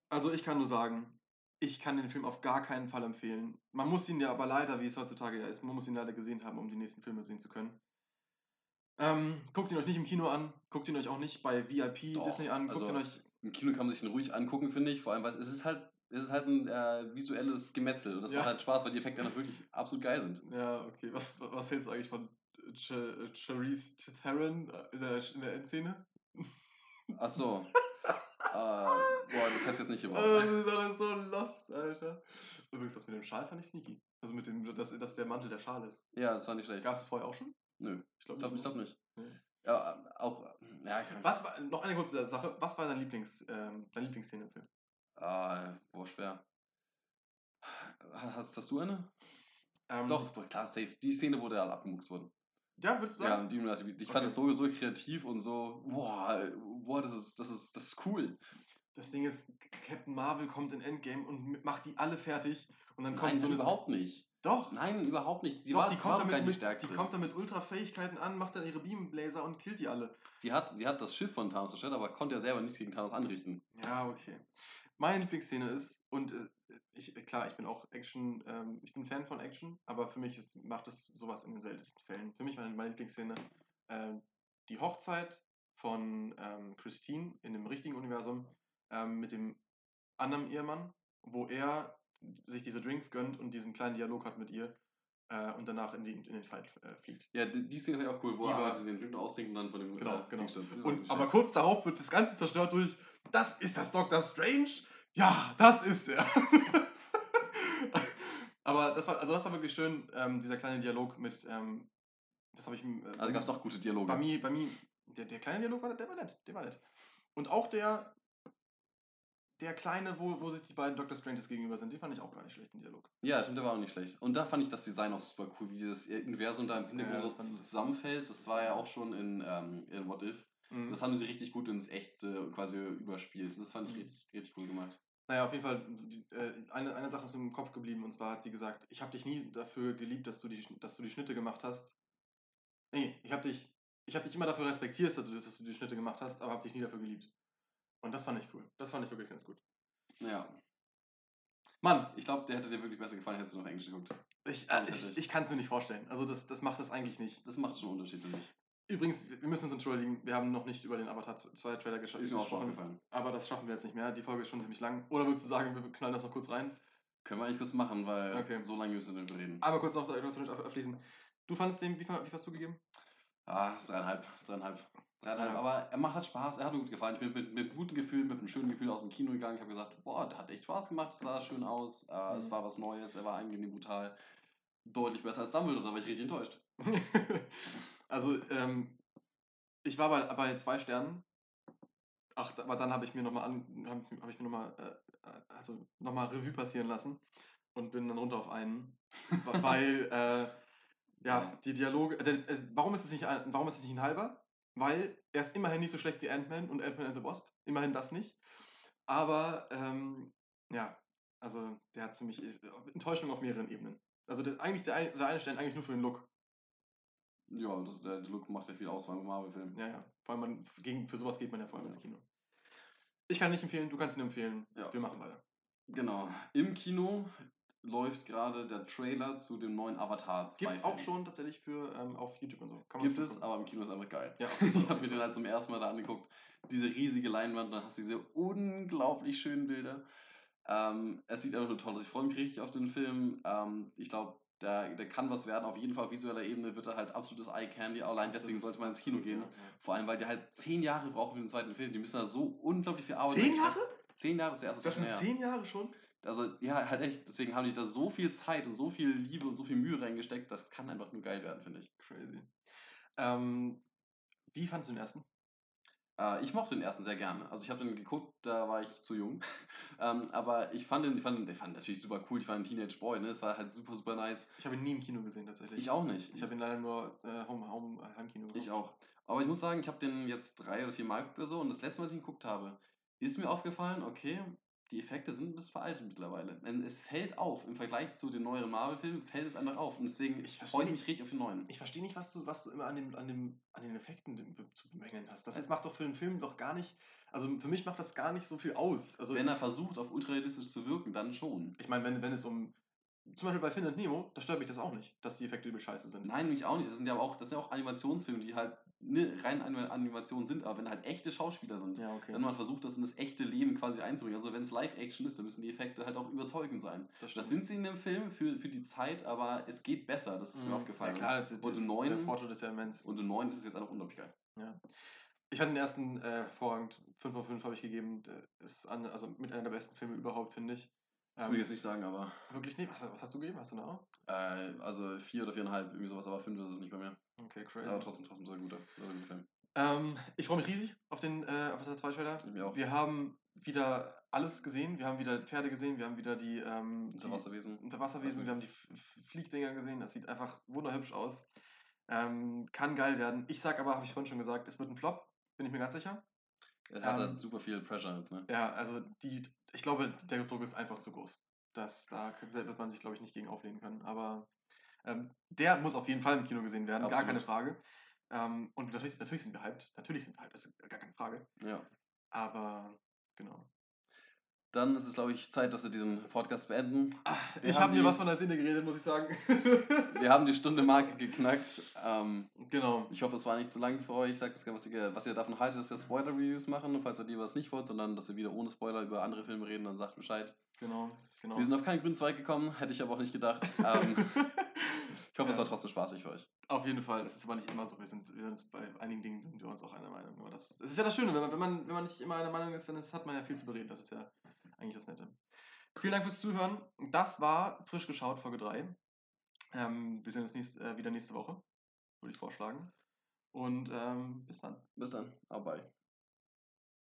Also ich kann nur sagen, ich kann den Film auf gar keinen Fall empfehlen. Man muss ihn ja aber leider, wie es heutzutage ja ist, man muss ihn leider gesehen haben, um die nächsten Filme sehen zu können. Ähm, guckt ihn euch nicht im Kino an, guckt ihn euch auch nicht bei VIP Doch, Disney an, guckt also- ihn euch Im Kino kann man sich den ruhig angucken, finde ich. Vor allem, weil es ist halt, es ist halt ein äh, visuelles Gemetzel. Und das Ja. macht halt Spaß, weil die Effekte einfach wirklich absolut geil sind. Ja, okay. Was, was hältst du eigentlich von Ch Charisse Theron äh, in der, in der Endszene? Ach so. äh, boah, das hätte jetzt nicht Oh, gebraucht. das ist alles so lost, Alter. Übrigens, das mit dem Schal fand ich sneaky. Also mit dem, dass, dass der Mantel der Schal ist. Ja, das war nicht schlecht. Gab es das vorher auch schon? Nö, Ich ich glaube glaube ich glaub ne? nicht. Nee. Ja, äh, auch, äh, ja, Was war, noch eine kurze Sache. Was war dein Lieblings, ähm, deine Lieblingsszene im Film? Ah, boah, schwer. Hast, hast du eine? Ähm, Doch, doch, klar, safe. Die Szene, wo der alle abgemuxt wurden. Ja, würdest du Ja, sagen? und die Illuminati. Ich Okay. fand das so, so kreativ und so, boah, boah, das ist, das ist, das ist cool. Das Ding ist, Captain Marvel kommt in Endgame und macht die alle fertig. Und dann kommt Nein, so eine. überhaupt nicht. Doch! Nein, überhaupt nicht. Sie Doch, war, die kommt, damit mit, die die kommt dann mit Ultra-Fähigkeiten an, macht dann ihre Beamblazer und killt die alle. sie, hat, sie hat das Schiff von Thanos zerstört, aber konnte ja selber nichts gegen Thanos anrichten. Ja, okay. Meine Lieblingsszene ist, und äh, ich, klar, ich bin auch Action, ähm, ich bin Fan von Action, aber für mich ist, macht es sowas in den seltensten Fällen. Für mich war meine Lieblingsszene ähm, die Hochzeit von ähm, Christine in dem richtigen Universum ähm, mit dem anderen Ehemann, wo er sich diese Drinks gönnt und diesen kleinen Dialog hat mit ihr äh, und danach in, die, in den Fight äh, fliegt. Ja, die, die Szene war ja auch cool, wo Die er war- halt den Drink austrinkt und dann von dem Genau, äh, genau. Ist Und, aber kurz darauf wird das Ganze zerstört durch, das ist das Doctor Strange? Ja, das ist er. aber das war, also das war wirklich schön, ähm, dieser kleine Dialog mit, ähm, das habe ich, äh, Also gab es doch gute Dialoge. bei mir, bei mir, der, der kleine Dialog war, der war nett, der war nett. Und auch der, der kleine, wo, wo sich die beiden Doctor Stranges gegenüber sind, den fand ich auch gar nicht schlecht, den Dialog. Ja, stimmt, der war auch nicht schlecht. Und da fand ich das Design auch super cool, wie dieses Universum da im Hintergrund Ja, so zusammenfällt. Das war ja auch schon in, ähm, in What If. Mhm. Das haben sie richtig gut ins Echte quasi überspielt. Das fand ich Mhm. richtig, richtig cool gemacht. Naja, auf jeden Fall, äh, eine, eine Sache ist mir im Kopf geblieben und zwar hat sie gesagt, ich habe dich nie dafür geliebt, dass du die, dass du die Schnitte gemacht hast. Nee, ich habe dich, ich habe dich immer dafür respektiert, dass du, dass du die Schnitte gemacht hast, aber habe dich nie dafür geliebt. Und das fand ich cool. Das fand ich wirklich ganz gut. Ja. Mann, Ich glaube, der hätte dir wirklich besser gefallen, hättest du noch Englisch geguckt. ich, äh, ich ich, kann es mir nicht vorstellen. Also das, das macht das eigentlich nicht. Das macht schon einen Unterschied, finde ich. Übrigens, wir müssen uns entschuldigen, wir haben noch nicht über den Avatar 2 Trailer gescha Ist mir auch schon aufgefallen. Aber das schaffen wir jetzt nicht mehr. Die Folge ist schon ziemlich lang. Oder würdest du sagen, wir knallen das noch kurz rein? Können wir eigentlich kurz machen, weil Okay. so lange müssen wir nicht reden. Aber kurz noch abschließen. Du fandest den, wie, wie hast du gegeben? Ah, dreieinhalb, dreieinhalb. Dreieinhalb, Ja. aber er macht hat Spaß, er hat mir gut gefallen. Ich bin mit, mit gutem Gefühl, mit einem schönen Gefühl aus dem Kino gegangen. Ich habe gesagt, boah, der hat echt Spaß gemacht, es sah schön aus, äh, es Mhm. war was Neues, er war angenehm brutal. Deutlich besser als Dumbledore, da war ich richtig enttäuscht. also, ähm, ich war bei, bei zwei Sternen. Ach, aber dann habe ich mir nochmal an, habe hab ich mir nochmal, äh, äh, also nochmal Revue passieren lassen und bin dann runter auf einen. Weil, äh, ja, die Dialoge, äh, denn es, warum ist es nicht ein, warum ist es nicht ein halber? Weil er ist immerhin nicht so schlecht wie Ant-Man und Ant-Man and the Wasp. Immerhin das nicht. Aber, ähm, ja, also der hat für mich äh, Enttäuschung auf mehreren Ebenen. Also der, eigentlich der, der eine Stern eigentlich nur für den Look. Ja, das, der Look macht ja viel aus beim Marvel-Film. Ja, ja. Vor allem man, gegen, für sowas geht man ja vor allem Ja. ins Kino. Ich kann nicht empfehlen, du kannst ihn empfehlen. Ja. Wir machen weiter. Genau. Im Kino läuft gerade der Trailer zu dem neuen Avatar 2. Gibt es auch schon tatsächlich für ähm, auf YouTube und so. Kann Gibt es, gucken. aber im Kino ist einfach geil. Ja, Ich habe mir den halt zum ersten Mal da angeguckt. Diese riesige Leinwand, dann hast du diese unglaublich schönen Bilder. Ähm, es sieht einfach nur toll aus. Ich freue mich richtig auf den Film. Ähm, ich glaube, der, der kann was werden. Auf jeden Fall auf visueller Ebene wird er halt absolutes Eye Candy. Allein deswegen sollte man ins Kino gehen. ja, ja. Vor allem, weil die halt zehn Jahre brauchen für den zweiten Film. Die müssen da so unglaublich viel Arbeit Zehn. Jahre? Zehn Jahre ist der erste Das sind zehn Jahre schon? Also, ja, halt echt. Deswegen haben die da so viel Zeit und so viel Liebe und so viel Mühe reingesteckt. Das kann einfach nur geil werden, finde ich. Crazy. Ähm, wie fandest du den ersten? Äh, ich mochte den ersten sehr gerne. Also, ich habe den geguckt, da war ich zu jung. ähm, aber ich fand den, ich fand den, ich fand den natürlich super cool. Ich war ein Teenage Boy, ne? Es war halt super, super nice. Ich habe ihn nie im Kino gesehen tatsächlich. Ich auch nicht. Ich habe ihn leider nur äh, Home, Home, äh, Heimkino Ich auch. Aber ich muss sagen, ich habe den jetzt drei oder vier Mal geguckt oder so. Und das letzte Mal, als ich ihn geguckt habe, ist mir aufgefallen, okay, die Effekte sind ein bisschen veraltet mittlerweile. Denn Es fällt auf, im Vergleich zu den neueren Marvel-Filmen fällt es einfach auf. Und deswegen Ich freue ich mich richtig auf den neuen. Ich verstehe nicht, was du, was du immer an, dem, an, dem, an den Effekten zu bemängeln hast. Das ist, macht doch für den Film doch gar nicht, also für mich macht das gar nicht so viel aus. Also Wenn er versucht, auf ultrarealistisch zu wirken, dann schon. ich meine, wenn, wenn es um, zum Beispiel bei Findet Nemo, da stört mich das auch nicht, dass die Effekte übel scheiße sind. Nein, mich auch nicht. Das sind ja auch, das sind ja auch Animationsfilme, die halt ne, rein Anim- Animationen sind, aber wenn halt echte Schauspieler sind, Ja, okay. wenn man versucht, das in das echte Leben quasi einzubringen. Also wenn es Live-Action ist, dann müssen die Effekte halt auch überzeugend sein. das, Das sind sie in dem Film für, für die Zeit, aber es geht besser, das ist mir Mhm. aufgefallen. Ja, klar, das, und im der neuen, Fortschritt ist ja immens. und im neuen ist es jetzt einfach unglaublich geil. Ich fand den ersten äh, hervorragend. 5 von 5 habe ich gegeben. Der ist an, also mit einer der besten Filme überhaupt, finde ich. Das Ähm, würde ich jetzt nicht sagen, aber wirklich nicht? Was, was hast du gegeben? Hast du eine auch? äh, also vier oder viereinhalb, irgendwie sowas, aber fünf ist es nicht bei mir. Okay, crazy. Aber trotzdem, trotzdem sehr guter, sehr guter Film. Ähm, ich freue mich riesig auf den äh, auf den zwei Trailer. Ich mir auch. Wir haben wieder alles gesehen. Wir haben wieder Pferde gesehen. Wir haben wieder die, ähm, die Unterwasserwesen. Unterwasserwesen. Wir haben die F- Fliegdinger gesehen. Das sieht einfach wunderhübsch aus. Ähm, kann geil werden. Ich sag aber, habe ich vorhin schon gesagt, es wird ein Flop. Bin ich mir ganz sicher. Er hat Ähm, halt super viel Pressure jetzt, ne? Ja, also die, ich glaube, der Druck ist einfach zu groß. Das, da wird man sich, glaube ich, nicht gegen auflehnen können. Aber ähm, der muss auf jeden Fall im Kino gesehen werden, gar Absolut. keine Frage. Ähm, und natürlich, natürlich sind wir hyped. Natürlich sind wir hyped, das ist gar keine Frage. Ja. Aber genau. Dann ist es, glaube ich, Zeit, dass wir diesen Podcast beenden. Wir ich habe mir was von der Sinne geredet, muss ich sagen. Wir haben die Stunde Marke geknackt. Ähm, genau. ich hoffe, es war nicht zu lang für euch. Sagt uns gerne, was ihr, was ihr davon haltet, dass wir Spoiler-Reviews machen. Und falls ihr lieber es nicht wollt, sondern dass wir wieder ohne Spoiler über andere Filme reden, dann sagt Bescheid. Genau. genau. Wir sind auf keinen grünen Zweig gekommen, hätte ich aber auch nicht gedacht. Ähm, ich hoffe, es Ja. war trotzdem spaßig für euch. Auf jeden Fall, das ist aber nicht immer so. Wir sind, wir sind bei einigen Dingen sind wir uns auch einer Meinung. Aber das, das ist ja das Schöne, wenn man, wenn, man, wenn man nicht immer einer Meinung ist, dann ist, hat man ja viel zu bereden. Das ist ja eigentlich das Nette. Vielen Dank fürs Zuhören. Das war frisch geschaut, Folge 3. Ähm, wir sehen uns nächst, äh, wieder nächste Woche, würde ich vorschlagen. Und ähm, bis dann. Bis dann. Au bye.